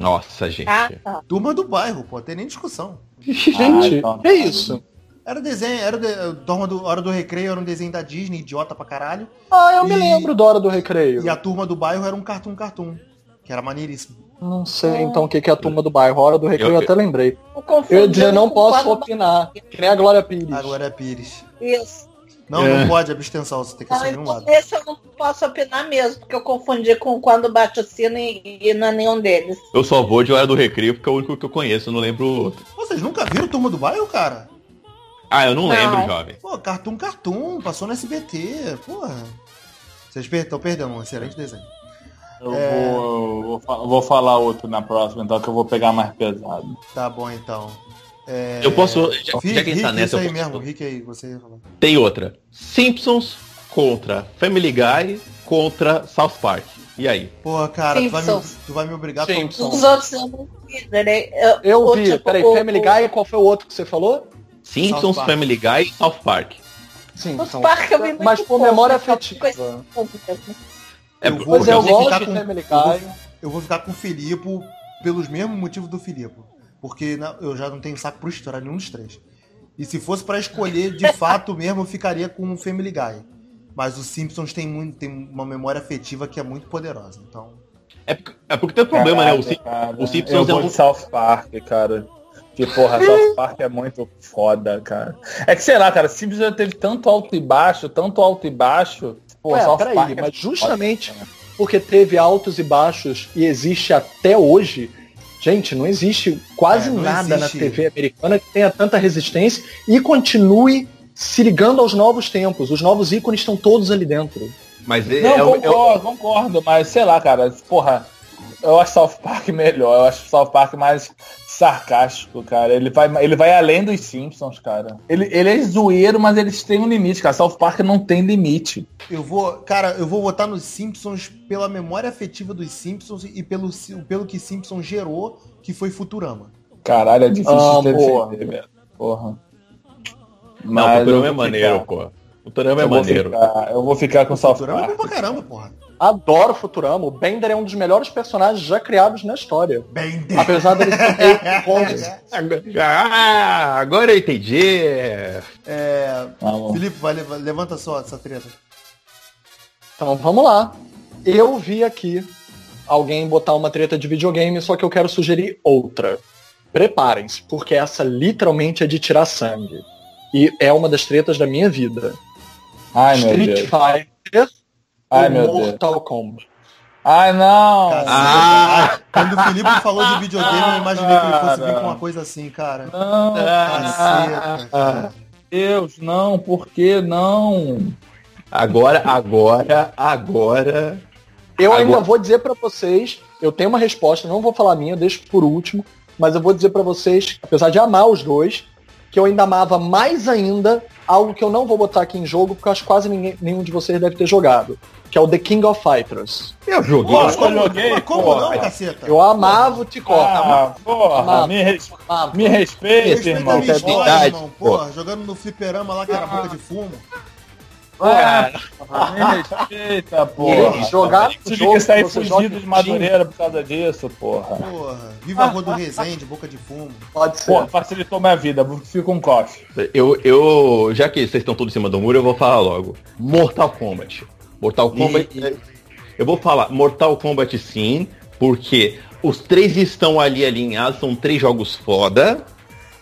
Speaker 6: Nossa, gente.
Speaker 5: Ah, tá.
Speaker 3: Turma do bairro, pô, tem nem discussão.
Speaker 2: Gente,
Speaker 1: então.
Speaker 2: que isso?
Speaker 3: Era desenho, era o de, turma do Hora do Recreio, era um desenho da Disney, idiota pra caralho.
Speaker 2: Ah, eu me
Speaker 3: E-
Speaker 2: lembro da Hora do Recreio.
Speaker 3: E a turma do bairro era um cartoon cartoon, que era maneiríssimo.
Speaker 2: Não sei então o que que é a turma do bairro. A Hora do Recreio eu,
Speaker 6: Eu-
Speaker 2: até lembrei.
Speaker 5: Eu
Speaker 2: Eu ia dizer, não posso opinar. Que nem a Glória Pires.
Speaker 3: Agora é Pires.
Speaker 5: Isso.
Speaker 3: Não,
Speaker 6: É.
Speaker 3: não pode, abstenção, você tem que
Speaker 5: Não,
Speaker 3: assumir um lado.
Speaker 5: esse eu não posso opinar mesmo, porque eu confundi com quando bate o sino e, e não é nenhum deles.
Speaker 6: Eu só vou de Hora do Recreio porque é o único que eu conheço, eu não lembro o outro.
Speaker 3: Vocês nunca viram Turma do Bairro, cara?
Speaker 6: Ah, eu não,
Speaker 5: Não.
Speaker 6: lembro, jovem.
Speaker 3: Pô, Cartoon Cartoon, passou no SBT, porra. Vocês estão perdendo um excelente desenho.
Speaker 1: Eu
Speaker 3: É.
Speaker 1: vou, vou, vou falar outro na próxima, então, que eu vou pegar mais pesado.
Speaker 3: Tá bom, então. É...
Speaker 6: Eu posso. Já,
Speaker 3: Rick,
Speaker 6: já que a gente tá
Speaker 3: Rick,
Speaker 6: nessa,
Speaker 3: isso
Speaker 6: eu
Speaker 3: aí
Speaker 6: posso-
Speaker 3: mesmo, Rick aí, você.
Speaker 6: Tem outra. Simpsons contra Family Guy contra South Park. E aí?
Speaker 3: Porra, cara, tu vai, me,
Speaker 5: Simpsons.
Speaker 3: tu vai me obrigar
Speaker 2: Simpsons.
Speaker 5: Os outros eu não vi, né? Eu,
Speaker 2: Eu vi.
Speaker 5: tipo,
Speaker 2: Peraí, Family Guy, qual foi o outro que você falou?
Speaker 6: Simpsons. Family Guy e South Park.
Speaker 2: Sim,
Speaker 5: Os
Speaker 2: são-
Speaker 5: Park eu vi muito
Speaker 2: Mas por
Speaker 5: pouco,
Speaker 2: memória
Speaker 5: só
Speaker 2: afetiva.
Speaker 5: mesmo.
Speaker 6: É,
Speaker 3: Eu vou-
Speaker 2: Pois é, eu
Speaker 3: eu vou
Speaker 2: gosto
Speaker 3: ficar
Speaker 2: de
Speaker 3: com-
Speaker 2: Family
Speaker 3: eu vou-
Speaker 2: Guy.
Speaker 3: Eu vou ficar com o Filipe pelos mesmos motivos do Filipe. Porque eu já não tenho saco pra estourar nenhum dos três. E se fosse pra escolher, de fato mesmo, eu ficaria com o Family Guy. Mas os Simpsons tem, muito, tem uma memória afetiva que é muito poderosa. Então.
Speaker 6: É, porque- é porque tem um problema, né? O, Sim-
Speaker 1: cara.
Speaker 6: o Simpsons
Speaker 1: eu
Speaker 6: é
Speaker 1: vou
Speaker 6: um-
Speaker 1: de South Park, cara. Que porra, South Park é muito foda, cara. É que sei lá, cara, Simpsons já teve tanto alto e baixo, tanto alto e baixo. Pô,
Speaker 2: Ué,
Speaker 1: South
Speaker 2: peraí,
Speaker 1: Park é
Speaker 2: mas
Speaker 1: foda,
Speaker 2: justamente
Speaker 1: cara.
Speaker 2: porque teve altos e baixos e existe até hoje. Gente, não existe quase
Speaker 3: É, não
Speaker 2: nada
Speaker 3: existe.
Speaker 2: na TV americana que tenha tanta resistência e continue se ligando aos novos tempos. Os novos ícones estão todos ali dentro.
Speaker 6: Mas é,
Speaker 1: Não,
Speaker 6: é é
Speaker 1: concordo, concordo, mas sei lá, cara, porra, eu acho South Park melhor, eu acho South Park mais sarcástico, cara. Ele vai, ele vai além dos Simpsons, cara. Ele, ele é zoeiro, mas eles têm um limite, cara. South Park não tem limite.
Speaker 3: Eu vou. Cara, eu vou votar nos Simpsons pela memória afetiva dos Simpsons e pelo, pelo que Simpsons gerou, que foi Futurama.
Speaker 1: Caralho, é difícil
Speaker 2: Ah,
Speaker 1: de
Speaker 2: porra.
Speaker 1: defender, velho. Porra.
Speaker 6: Não,
Speaker 1: Mas
Speaker 6: o
Speaker 1: eu
Speaker 6: Futurama é maneiro, pô. O Futurama é
Speaker 1: Eu vou,
Speaker 6: maneiro.
Speaker 1: ficar, eu vou ficar com South
Speaker 3: Futurama é
Speaker 1: Park.
Speaker 3: bom pra caramba, porra.
Speaker 2: Adoro Futurama. O Bender é um dos melhores personagens já criados na história.
Speaker 3: Bem
Speaker 2: Apesar dele ser meio.
Speaker 6: Ah, agora eu entendi.
Speaker 3: É,
Speaker 1: Tá.
Speaker 3: Felipe, vai, leva- levanta só essa treta.
Speaker 2: Então vamos lá. Eu vi aqui alguém botar uma treta de videogame, só que eu quero sugerir outra. Preparem-se, porque essa literalmente é de tirar sangue. e é uma das tretas da minha vida.
Speaker 1: Ai, meu
Speaker 2: Street
Speaker 1: Deus.
Speaker 2: Fighter
Speaker 1: Ai, meu Deus.
Speaker 2: Mortal Kombat.
Speaker 1: Ai, não.
Speaker 3: Caceta.
Speaker 6: Ah!
Speaker 3: Quando o Felipe falou de videogame, eu imaginei que ele fosse vir com uma coisa assim, cara.
Speaker 1: Não,
Speaker 3: Caceta, cara.
Speaker 1: Deus, não, por que não?
Speaker 6: Agora, agora, agora.
Speaker 2: Eu ainda
Speaker 6: Agora-
Speaker 2: vou dizer pra vocês, eu tenho uma resposta, não vou falar a minha, deixo por último, mas eu vou dizer pra vocês, apesar de amar os dois, que eu ainda amava mais ainda algo que eu não vou botar aqui em jogo, porque eu acho que quase ninguém, nenhum de vocês deve ter jogado, que é o The King of Fighters.
Speaker 6: Eu joguei.
Speaker 1: Pô,
Speaker 3: Mas como,
Speaker 1: eu joguei,
Speaker 3: como
Speaker 1: porra.
Speaker 3: não, caceta?
Speaker 2: Eu amava o Ticó.
Speaker 1: Ah, porra,
Speaker 2: Amava.
Speaker 1: me, res-
Speaker 2: amava.
Speaker 1: me respeita,
Speaker 3: Respeita a
Speaker 1: irmão.
Speaker 3: minha
Speaker 6: é
Speaker 3: história,
Speaker 6: verdade,
Speaker 3: irmão. Porra, jogando no fliperama lá que era boca de fumo.
Speaker 1: Ah, me respeita, porra.
Speaker 2: Ele jogar
Speaker 1: Tive
Speaker 2: jogo
Speaker 1: que sair fugido de Madureira por causa disso, porra.
Speaker 3: Porra, viva a rua do Resende, boca de fumo.
Speaker 2: Pode ser.
Speaker 1: Porra, facilitou minha vida, fico com coffee.
Speaker 6: Eu, eu, já que vocês estão todos em cima do muro, eu vou falar logo. Mortal Kombat. Mortal Kombat.
Speaker 3: E-
Speaker 6: Eu vou falar Mortal Kombat sim, porque os três estão ali alinhados, são três jogos foda,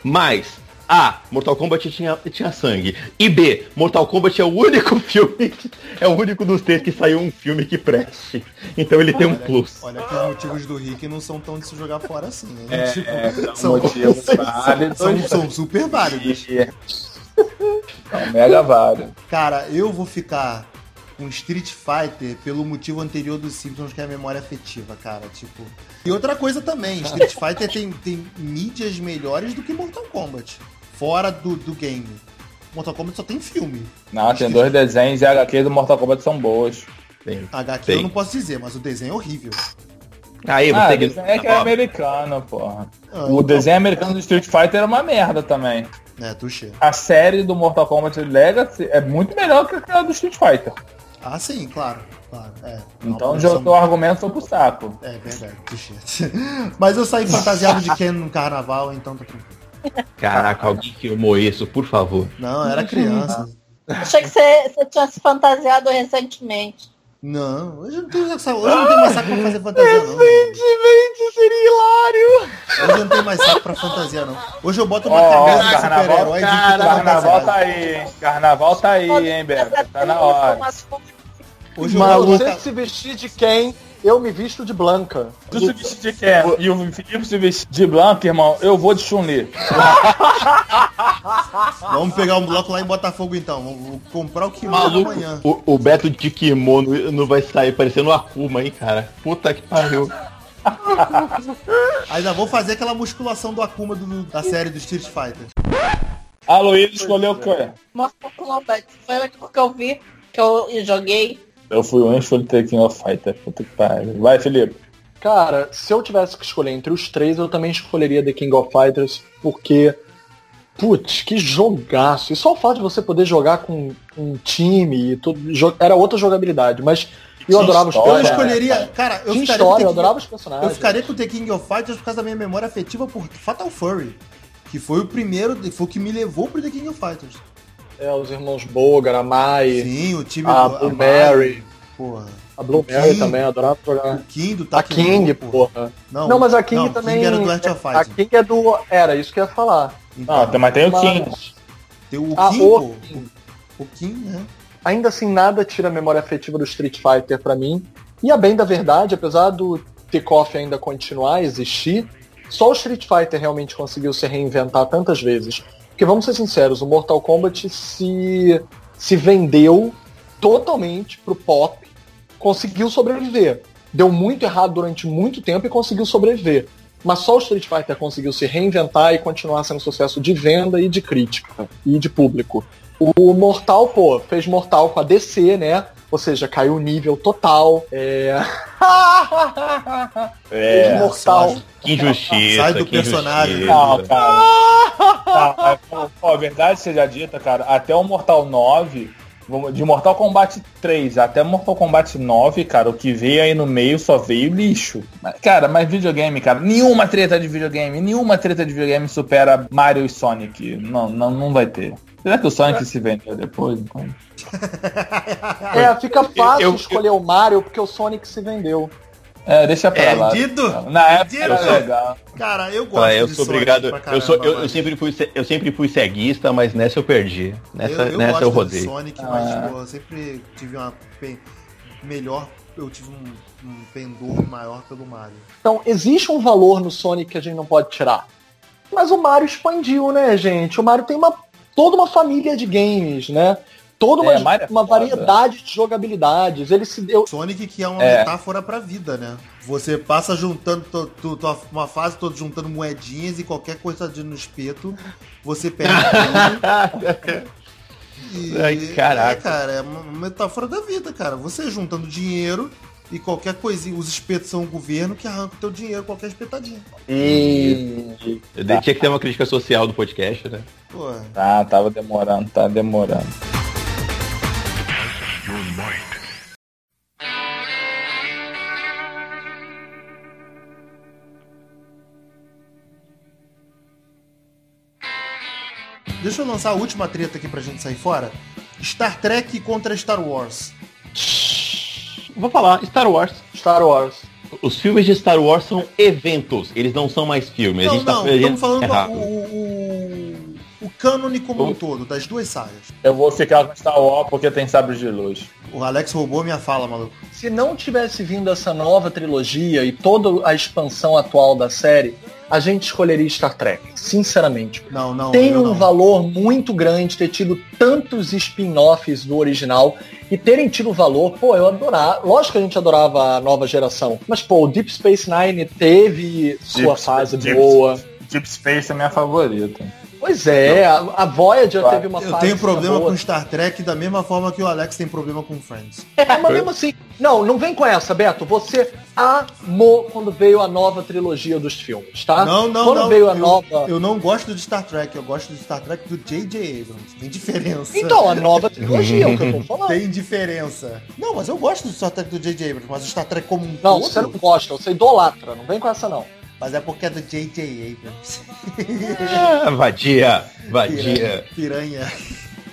Speaker 6: mas A, Mortal Kombat tinha, tinha sangue. E B, Mortal Kombat é o único filme, que- é o único dos três que saiu um filme que preste. Então ele tem um plus.
Speaker 3: Olha que os motivos do Rick não são tão de se jogar fora assim, hein?
Speaker 1: É,
Speaker 3: Tipo,
Speaker 1: são
Speaker 3: são,
Speaker 1: motivos válidos.
Speaker 3: são, são super válidos.
Speaker 1: Então, mega válido.
Speaker 3: Cara, eu vou ficar com Street Fighter pelo motivo anterior dos Simpsons, que é a memória afetiva, cara. Tipo. E outra coisa também, Street Fighter tem, tem mídias melhores do que Mortal Kombat. Fora do, do game. Mortal Kombat só tem filme.
Speaker 1: Não, tem dois desenhos e HQ do Mortal Kombat são boas.
Speaker 6: Tem.
Speaker 3: HQ
Speaker 6: Tem.
Speaker 3: eu não posso dizer, mas o desenho é horrível.
Speaker 6: Aí
Speaker 1: Ah,
Speaker 6: você
Speaker 1: desenho é que é americano, porra.
Speaker 3: Ah,
Speaker 1: O
Speaker 3: então-
Speaker 1: desenho americano do Street Fighter é uma merda também.
Speaker 3: É, tuxê.
Speaker 1: A série do Mortal Kombat Legacy é muito melhor que a do Street Fighter.
Speaker 3: Ah, sim, claro. claro é.
Speaker 1: Então já o argumento foi pro saco.
Speaker 3: É verdade, tuxê. Mas eu saí fantasiado de Ken no carnaval, então tá tranquilo.
Speaker 6: Caraca, alguém filmou isso, por favor.
Speaker 3: Não, era criança.
Speaker 5: Achei que você, você tinha se fantasiado recentemente.
Speaker 3: Não, hoje eu não tenho, hoje eu não tenho mais saco pra fazer fantasia, não.
Speaker 2: Recentemente seria hilário.
Speaker 3: Hoje eu não tenho mais saco pra fantasia, não. Hoje eu boto uma
Speaker 1: Ó,
Speaker 3: camisa de
Speaker 1: carnaval,
Speaker 3: super-herói e fico
Speaker 1: Carnaval tá aí, hein? Carnaval tá aí, hein, Beto? Tá na hora.
Speaker 3: Hoje eu
Speaker 2: você se vestir de quem? Eu me visto de Blanca.
Speaker 1: Tu se vestir de Ken e o Felipe se vestir de Blanco, irmão, eu vou de Chun-Li.
Speaker 3: Vamos pegar um bloco lá em Botafogo então. Vou, vou comprar o que
Speaker 6: Maluco,
Speaker 3: amanhã.
Speaker 6: o, o Beto de kimono não vai sair parecendo uma Akuma, hein, cara. Puta que pariu.
Speaker 3: Ainda vou fazer aquela musculação do Akuma do- da série do Street Fighter.
Speaker 1: A Luísa escolheu o quê?
Speaker 5: Mortal Kombat. Foi o único que eu vi, que eu joguei.
Speaker 1: Eu fui o único The King of Fighter. Puta que pariu. Vai, Felipe.
Speaker 2: Cara, se eu tivesse que escolher entre os três, eu também escolheria The King of Fighters, porque. Putz, que jogaço. E só o fato de você poder jogar com um time e tudo. Era outra jogabilidade, mas eu adorava os
Speaker 1: história,
Speaker 3: Eu
Speaker 1: né?
Speaker 2: personagens.
Speaker 3: escolheria. Cara, eu ficaria,
Speaker 2: história, eu
Speaker 3: The King-
Speaker 2: adorava os
Speaker 3: eu
Speaker 2: personagens.
Speaker 3: ficaria com The King of Fighters por causa da minha memória afetiva por Fatal Fury. Que foi o primeiro, foi o que me levou pro The King of Fighters.
Speaker 2: É, os irmãos Bogar, a Mai,
Speaker 3: Sim, o time
Speaker 2: a
Speaker 3: do
Speaker 2: Blue Mary,
Speaker 3: Porra.
Speaker 2: a Blue
Speaker 3: King.
Speaker 2: Mary também, adorava jogar.
Speaker 3: O King do
Speaker 2: A King, porra.
Speaker 3: Não,
Speaker 2: Não, mas a King
Speaker 3: não,
Speaker 2: também.
Speaker 3: King era do Art of
Speaker 2: A
Speaker 3: Fighting.
Speaker 2: King é do. Era, isso que eu ia falar.
Speaker 3: Então,
Speaker 1: Não, mas tem o King.
Speaker 2: Mas,
Speaker 3: tem o
Speaker 2: Ah,
Speaker 3: King,
Speaker 2: o. King.
Speaker 3: O King, né?
Speaker 2: ainda assim, nada tira a memória afetiva do Street Fighter pra mim. E a bem da verdade, apesar do Takeoff ainda continuar a existir, só o Street Fighter realmente conseguiu se reinventar tantas vezes. Porque vamos ser sinceros, o Mortal Kombat se, se vendeu totalmente pro pop, conseguiu sobreviver. Deu muito errado durante muito tempo e conseguiu sobreviver. Mas só o Street Fighter conseguiu se reinventar e continuar sendo sucesso de venda e de crítica e de público. O Mortal, pô, fez Mortal com a DC, né? Ou seja, caiu o nível total. É.
Speaker 1: É.
Speaker 2: Mortal.
Speaker 6: Que injustiça.
Speaker 3: Sai do
Speaker 6: que
Speaker 3: personagem.
Speaker 1: Não, cara. Tá, verdade seja dita, cara, até o Mortal 9, vamos- de Mortal Kombat 3 até Mortal Kombat 9, cara, o que veio aí no meio só veio lixo. Cara, mas videogame, cara, nenhuma treta de videogame, nenhuma treta de videogame supera Mario e Sonic. Não, não, não vai ter. Será que o Sonic se vendeu depois? Então?
Speaker 2: É, fica fácil
Speaker 6: Eu- eu-
Speaker 2: escolher o Mario porque o Sonic se vendeu.
Speaker 1: É, deixa pra lá.
Speaker 3: Perdido?
Speaker 1: Na época era legal.
Speaker 3: Cara, eu gosto
Speaker 6: Ah, eu
Speaker 3: de
Speaker 6: sou
Speaker 3: Sonic
Speaker 6: obrigado.
Speaker 3: pra
Speaker 6: Eu, sou,
Speaker 3: caramba,
Speaker 6: eu, eu sempre fui, eu sempre fui ceguista, mas nessa eu perdi. Nessa,
Speaker 3: eu, eu
Speaker 6: nessa
Speaker 3: gosto
Speaker 6: eu
Speaker 3: de
Speaker 6: rodei.
Speaker 3: Sonic, mas
Speaker 1: Ah.
Speaker 3: pô, eu sempre tive uma melhor, eu tive um, um pendor maior pelo Mario.
Speaker 2: Então, existe um valor no Sonic que a gente não pode tirar. Mas o Mario expandiu, né, gente? O Mario tem uma, toda uma família de games, né? Toda uma,
Speaker 1: É, é
Speaker 2: uma variedade de jogabilidades. Ele se deu.
Speaker 3: Sonic que é uma
Speaker 1: É.
Speaker 3: metáfora pra vida, né? Você passa juntando to- to- to- uma fase toda juntando moedinhas e qualquer coisa de no espeto, você perde tudo. E,
Speaker 6: Ai, caraca.
Speaker 3: É, cara, é uma metáfora da vida, cara. Você juntando dinheiro e qualquer coisinha, os espetos são o governo que arranca o teu dinheiro, qualquer espetadinha.
Speaker 1: E...
Speaker 6: Eu tinha que ter uma crítica social do podcast, né?
Speaker 3: Pô,
Speaker 1: Tá, tava demorando, tá demorando.
Speaker 3: deixa eu lançar a última treta aqui pra gente sair fora. Star Trek contra Star Wars.
Speaker 6: Vou falar, Star Wars.
Speaker 2: Star Wars.
Speaker 6: Os filmes de Star Wars são eventos, eles não são mais filmes. a
Speaker 3: Não,
Speaker 6: gente tá
Speaker 3: não,
Speaker 6: a gente-
Speaker 3: estamos falando
Speaker 6: errado.
Speaker 3: o, o, o cânone como um todo, das duas sagas.
Speaker 1: Eu vou ficar com Star Wars porque tem sabres de luz.
Speaker 3: O Alex roubou minha fala, maluco.
Speaker 2: Se não tivesse vindo essa nova trilogia e toda a expansão atual da série, a gente escolheria Star Trek. Sinceramente.
Speaker 3: Não, não.
Speaker 2: tem um
Speaker 3: não.
Speaker 2: valor muito grande ter tido tantos spin-offs do original e terem tido valor, pô, eu adorava. Lógico que a gente adorava a nova geração, mas pô, o Deep Space Nine teve sua
Speaker 1: Deep-
Speaker 2: fase
Speaker 1: Deep-
Speaker 2: boa.
Speaker 1: Deep Space é minha favorita.
Speaker 2: Pois é, a, a Voyager
Speaker 1: Claro.
Speaker 2: teve uma
Speaker 3: Eu tenho problema
Speaker 2: boa.
Speaker 3: com Star Trek da mesma forma que o Alex tem problema com Friends.
Speaker 2: É, mas mesmo assim, não, não vem com essa, Beto. Você amou quando veio a nova trilogia dos filmes, tá?
Speaker 3: Não, não,
Speaker 2: quando
Speaker 3: não.
Speaker 2: veio a
Speaker 3: eu,
Speaker 2: nova.
Speaker 3: eu não gosto de Star Trek, eu gosto de Star Trek do J.J. Abrams. Tem diferença.
Speaker 2: Então, a nova trilogia, é o que eu tô falando.
Speaker 3: Tem diferença. Não, mas eu gosto do Star Trek do J.J. Abrams, mas o Star Trek como um
Speaker 2: Não,
Speaker 3: todo...
Speaker 2: você não gosta, você idolatra, não vem com essa não.
Speaker 3: Mas é porque é do J.J. Abrams.
Speaker 6: Ah, vadia, vadia.
Speaker 3: Piranha.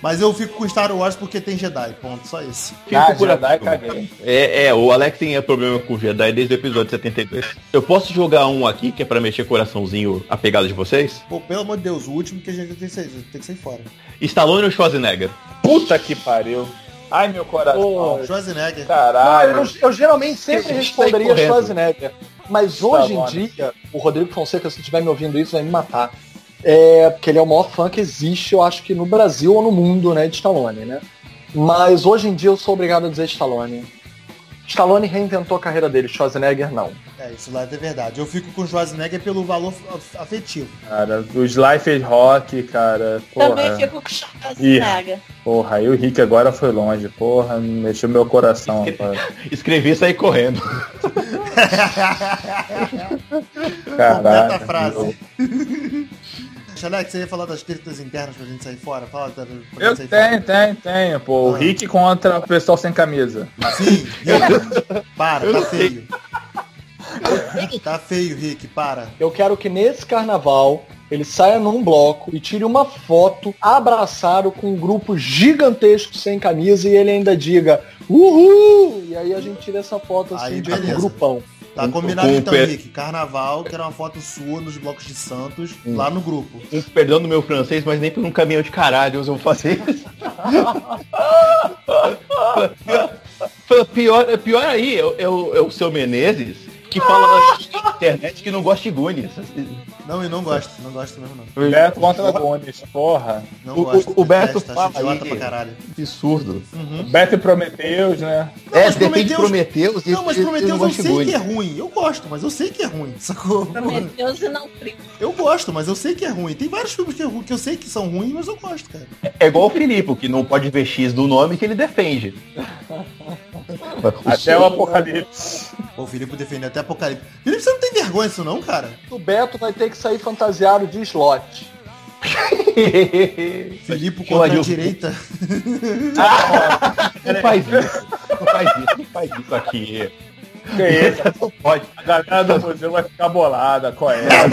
Speaker 3: Mas eu fico com Star Wars porque tem Jedi, ponto, só isso.
Speaker 6: Fico
Speaker 1: Ah,
Speaker 6: por
Speaker 1: Jedi, caguei.
Speaker 6: É, é, o Alex tem problema com o Jedi desde o episódio 72. Eu posso jogar um aqui que é pra mexer coraçãozinho a pegada de vocês?
Speaker 3: Pô, pelo amor de Deus, o último que a gente tem que sair, tem que sair fora.
Speaker 6: Stallone ou Schwarzenegger?
Speaker 1: Puta que pariu. Ai, meu coração.
Speaker 2: Pô,
Speaker 3: Schwarzenegger.
Speaker 2: Não,
Speaker 1: Caralho.
Speaker 2: eu, eu geralmente sempre
Speaker 6: Eu
Speaker 2: responderia. Schwarzenegger. Mas hoje em
Speaker 1: Stallone.
Speaker 2: dia, o Rodrigo Fonseca, se estiver me ouvindo isso, vai me matar. É, porque ele é o maior fã que existe, eu acho que no Brasil ou no mundo, né, de Stallone, né? Mas hoje em dia eu sou obrigado a dizer Stallone. Stallone reinventou a carreira dele, Schwarzenegger não.
Speaker 3: É, isso lá é verdade. Eu fico com Schwarzenegger pelo valor af- afetivo.
Speaker 1: Cara, os Life Rock, cara.
Speaker 5: Também
Speaker 1: Porra,
Speaker 5: fico com Schwarzenegger.
Speaker 1: porra, aí o Rick agora foi longe. Porra, mexeu meu coração, rapaz.
Speaker 6: Escrevi e saí correndo.
Speaker 3: Completa a
Speaker 1: Caralho.
Speaker 3: frase. Alex, você ia falar das tretas internas pra gente sair fora? Fala
Speaker 1: Eu
Speaker 3: sair
Speaker 1: tenho, tenho, tenho. Pô, o
Speaker 3: Ah.
Speaker 1: Rick contra o pessoal sem camisa.
Speaker 3: fora. Sim, Rick. Para, tá feio. Tá feio, Rick, para.
Speaker 2: Eu quero que nesse carnaval ele saia num bloco e tire uma foto abraçado com um grupo gigantesco sem camisa e ele ainda diga Uhul! E aí a gente tira essa foto assim
Speaker 3: Aí,
Speaker 2: de
Speaker 3: beleza.
Speaker 2: um grupão.
Speaker 3: Tá
Speaker 6: Com-
Speaker 3: combinado
Speaker 6: com
Speaker 3: então,
Speaker 6: pé-
Speaker 3: Rick. Carnaval, que era uma foto sua nos blocos de Santos, lá no grupo.
Speaker 6: Um perdão do meu francês, mas nem por um caminhão de caralho eu vou fazer isso. pior, pior aí, é, o- é o- é o seu Menezes que fala na internet que não gosta de Goonies.
Speaker 3: Não, e não gosto, não gosto mesmo não.
Speaker 1: Beto contra Gomes, porra.
Speaker 3: Não
Speaker 6: O-
Speaker 3: gosto.
Speaker 6: o- o Beto fala aí.
Speaker 3: pra caralho.
Speaker 6: Absurdo.
Speaker 1: Beto e Prometeus, né?
Speaker 3: Não,
Speaker 6: é,
Speaker 3: mas
Speaker 6: depende de
Speaker 3: Prometheus-
Speaker 6: Prometeus.
Speaker 3: Não, mas Prometheus
Speaker 6: não
Speaker 3: eu
Speaker 6: de
Speaker 3: sei que
Speaker 6: Goonies.
Speaker 3: é ruim. Eu gosto, mas eu sei que é ruim, sacou?
Speaker 5: Prometeus e não frio.
Speaker 3: Eu gosto, mas eu sei que é ruim. Tem vários filmes que, é ruim, que eu sei que são ruins, mas eu gosto, cara.
Speaker 6: É igual o Filipe, que não pode ver X do nome que ele defende.
Speaker 1: Até o Apocalipse.
Speaker 3: Pô, o Felipe defendeu até Apocalipse. Felipe, você não tem vergonha disso não, cara?
Speaker 2: O Beto vai ter que sair fantasiado de slot.
Speaker 3: Felipe
Speaker 6: Chama
Speaker 3: contra a direita.
Speaker 6: Não faz isso. Não faz isso. Não faz isso aqui.
Speaker 1: Que é isso?
Speaker 6: Não pode.
Speaker 1: A galera do museu vai ficar bolada. Qual é? A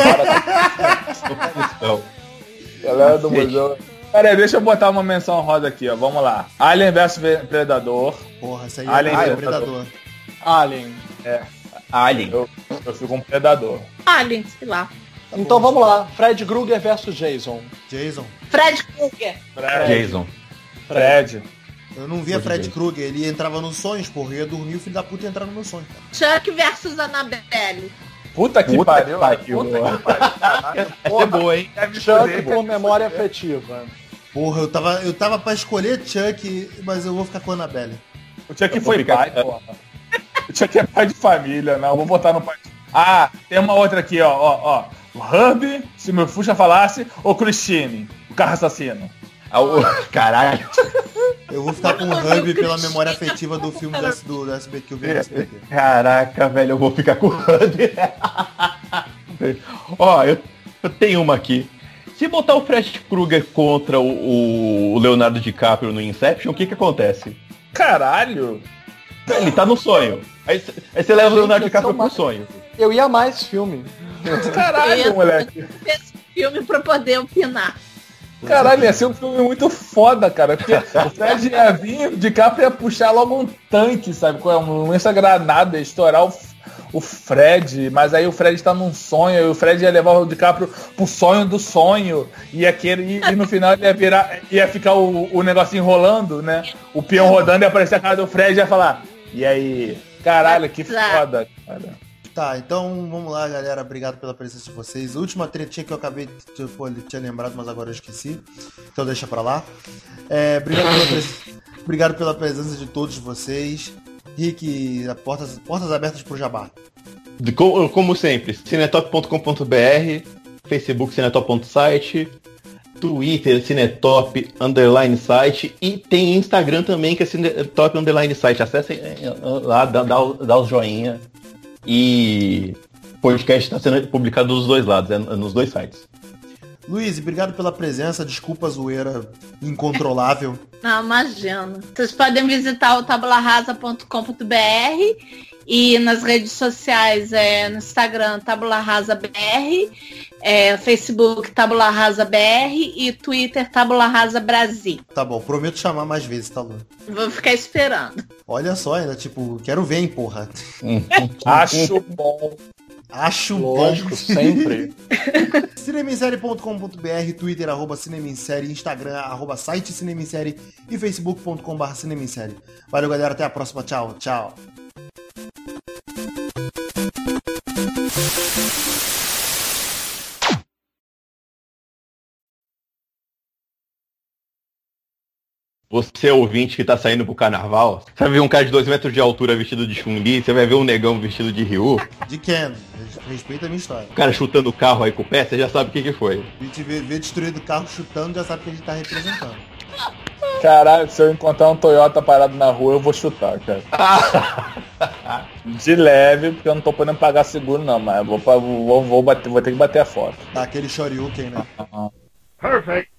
Speaker 1: galera do museu. Pera aí, deixa eu botar uma menção roda aqui, ó. Vamos lá. Alien vs Predador.
Speaker 3: Porra, isso aí
Speaker 1: Alien
Speaker 3: é
Speaker 1: Predador.
Speaker 3: Predador.
Speaker 2: Alien.
Speaker 6: Alien.
Speaker 1: Eu, eu fico um predador.
Speaker 5: Alien, sei lá.
Speaker 2: Então vamos lá. Fred Krueger versus Jason.
Speaker 3: Jason.
Speaker 5: Fred Krueger.
Speaker 1: Fred.
Speaker 6: Jason.
Speaker 1: Fred.
Speaker 3: Eu não via
Speaker 6: Pode
Speaker 3: Fred. Krueger, ele entrava nos sonhos, porra. Eu ia dormir, o filho da puta ia entrar no meu sonho. cara.
Speaker 5: Chuck versus Annabelle.
Speaker 1: Puta que
Speaker 6: Puta
Speaker 1: pariu.
Speaker 6: que pariu.
Speaker 1: Puta que pariu.
Speaker 6: Essa é boa, hein?
Speaker 2: Chuck por memória afetiva.
Speaker 3: Porra, eu tava, eu tava pra escolher Chuck, mas eu vou ficar com a Annabelle.
Speaker 1: O Chuck foi
Speaker 6: ficar-
Speaker 1: pai, porra. O Chuck é pai de família, não. Eu vou botar no pai. Ah, tem uma outra aqui, ó, ó, ó. O Herbie, se meu Fuxa falasse, ou Christine, o carro assassino.
Speaker 6: Ah, o- Caralho.
Speaker 3: Eu vou ficar com o Hub pela memória afetiva do filme do, S- do, do SBT que eu vi no SBT.
Speaker 6: Caraca, velho, eu vou ficar com o Hub. Ó, eu, eu tenho uma aqui. Se botar o Fred Krueger contra o, o Leonardo DiCaprio no Inception, o que que acontece?
Speaker 1: Caralho.
Speaker 6: Ele tá no sonho. Aí você leva o Leonardo DiCaprio pro sonho.
Speaker 2: Eu ia mais esse filme.
Speaker 1: Caralho,
Speaker 5: Eu-
Speaker 1: moleque.
Speaker 5: Esse filme pra poder opinar.
Speaker 1: Caralho, ia ser um filme muito foda, cara. Porque o Fred ia vir, de cá ia puxar logo um tanque, sabe? Com uma imensa granada, ia estourar o, o Fred. Mas aí o Fred tá num sonho, e o Fred ia levar o DiCaprio pro sonho do sonho. E, aquele, e, e no final ele ia virar, ia ficar o, o negocinho rolando, né? O peão rodando e aparecer a cara do Fred e ia falar. E aí? Caralho, que foda, cara.
Speaker 3: Tá, então vamos lá, galera. Obrigado pela presença de vocês. Última tretinha que eu acabei de pô, tinha lembrado, mas agora eu esqueci. Então deixa pra lá. É, obrigado, pela pres- obrigado pela presença de todos vocês. Rick, portas, portas abertas pro Jabá.
Speaker 6: De co- Como sempre, cinetop.com.br, Facebook cinetop.site, Twitter cinetop underline site e tem Instagram também que é cinetop underline site. Acessem é, é, lá, dá, dá, dá os joinha. E podcast está sendo publicado dos dois lados, é, nos dois sites.
Speaker 3: Luiz, obrigado pela presença. Desculpa a zoeira incontrolável.
Speaker 5: Não, imagina. Vocês podem visitar o tabularrasa.com.br e nas redes sociais, é, no Instagram, Tabula Rasa BR, é, Facebook Tabula Rasa BR e Twitter Tabula Rasa Brasil.
Speaker 3: Tá bom, prometo chamar mais vezes, tá, Lu?
Speaker 5: Vou ficar esperando.
Speaker 3: Olha só, ainda, tipo, quero ver, hein, porra.
Speaker 1: Acho bom.
Speaker 3: Acho
Speaker 2: Lógico,
Speaker 3: bom.
Speaker 2: sempre.
Speaker 3: Cinemissérie.com.br, Twitter, arroba Cinemissérie, Instagram, arroba site Cinemissérie e facebook.com.br Cinemissérie. Valeu, galera. Até a próxima. Tchau, tchau.
Speaker 6: Você ouvinte que tá saindo pro carnaval, você vai ver um cara de 2 metros de altura vestido de Chun-Li, você vai ver um negão vestido de Ryu,
Speaker 3: De Ken. Respeita a minha história.
Speaker 6: o cara chutando o carro aí com o pé, você já sabe o que que foi.
Speaker 3: A gente vê, vê destruído o carro chutando, já sabe que a gente tá representando.
Speaker 1: Caralho, se eu encontrar um Toyota parado na rua, eu vou chutar, cara. De leve, porque eu não tô podendo pagar seguro não, mas eu vou, vou, vou, bater, vou ter que bater a foto.
Speaker 3: Tá aquele shoryuken, né?
Speaker 1: Perfect.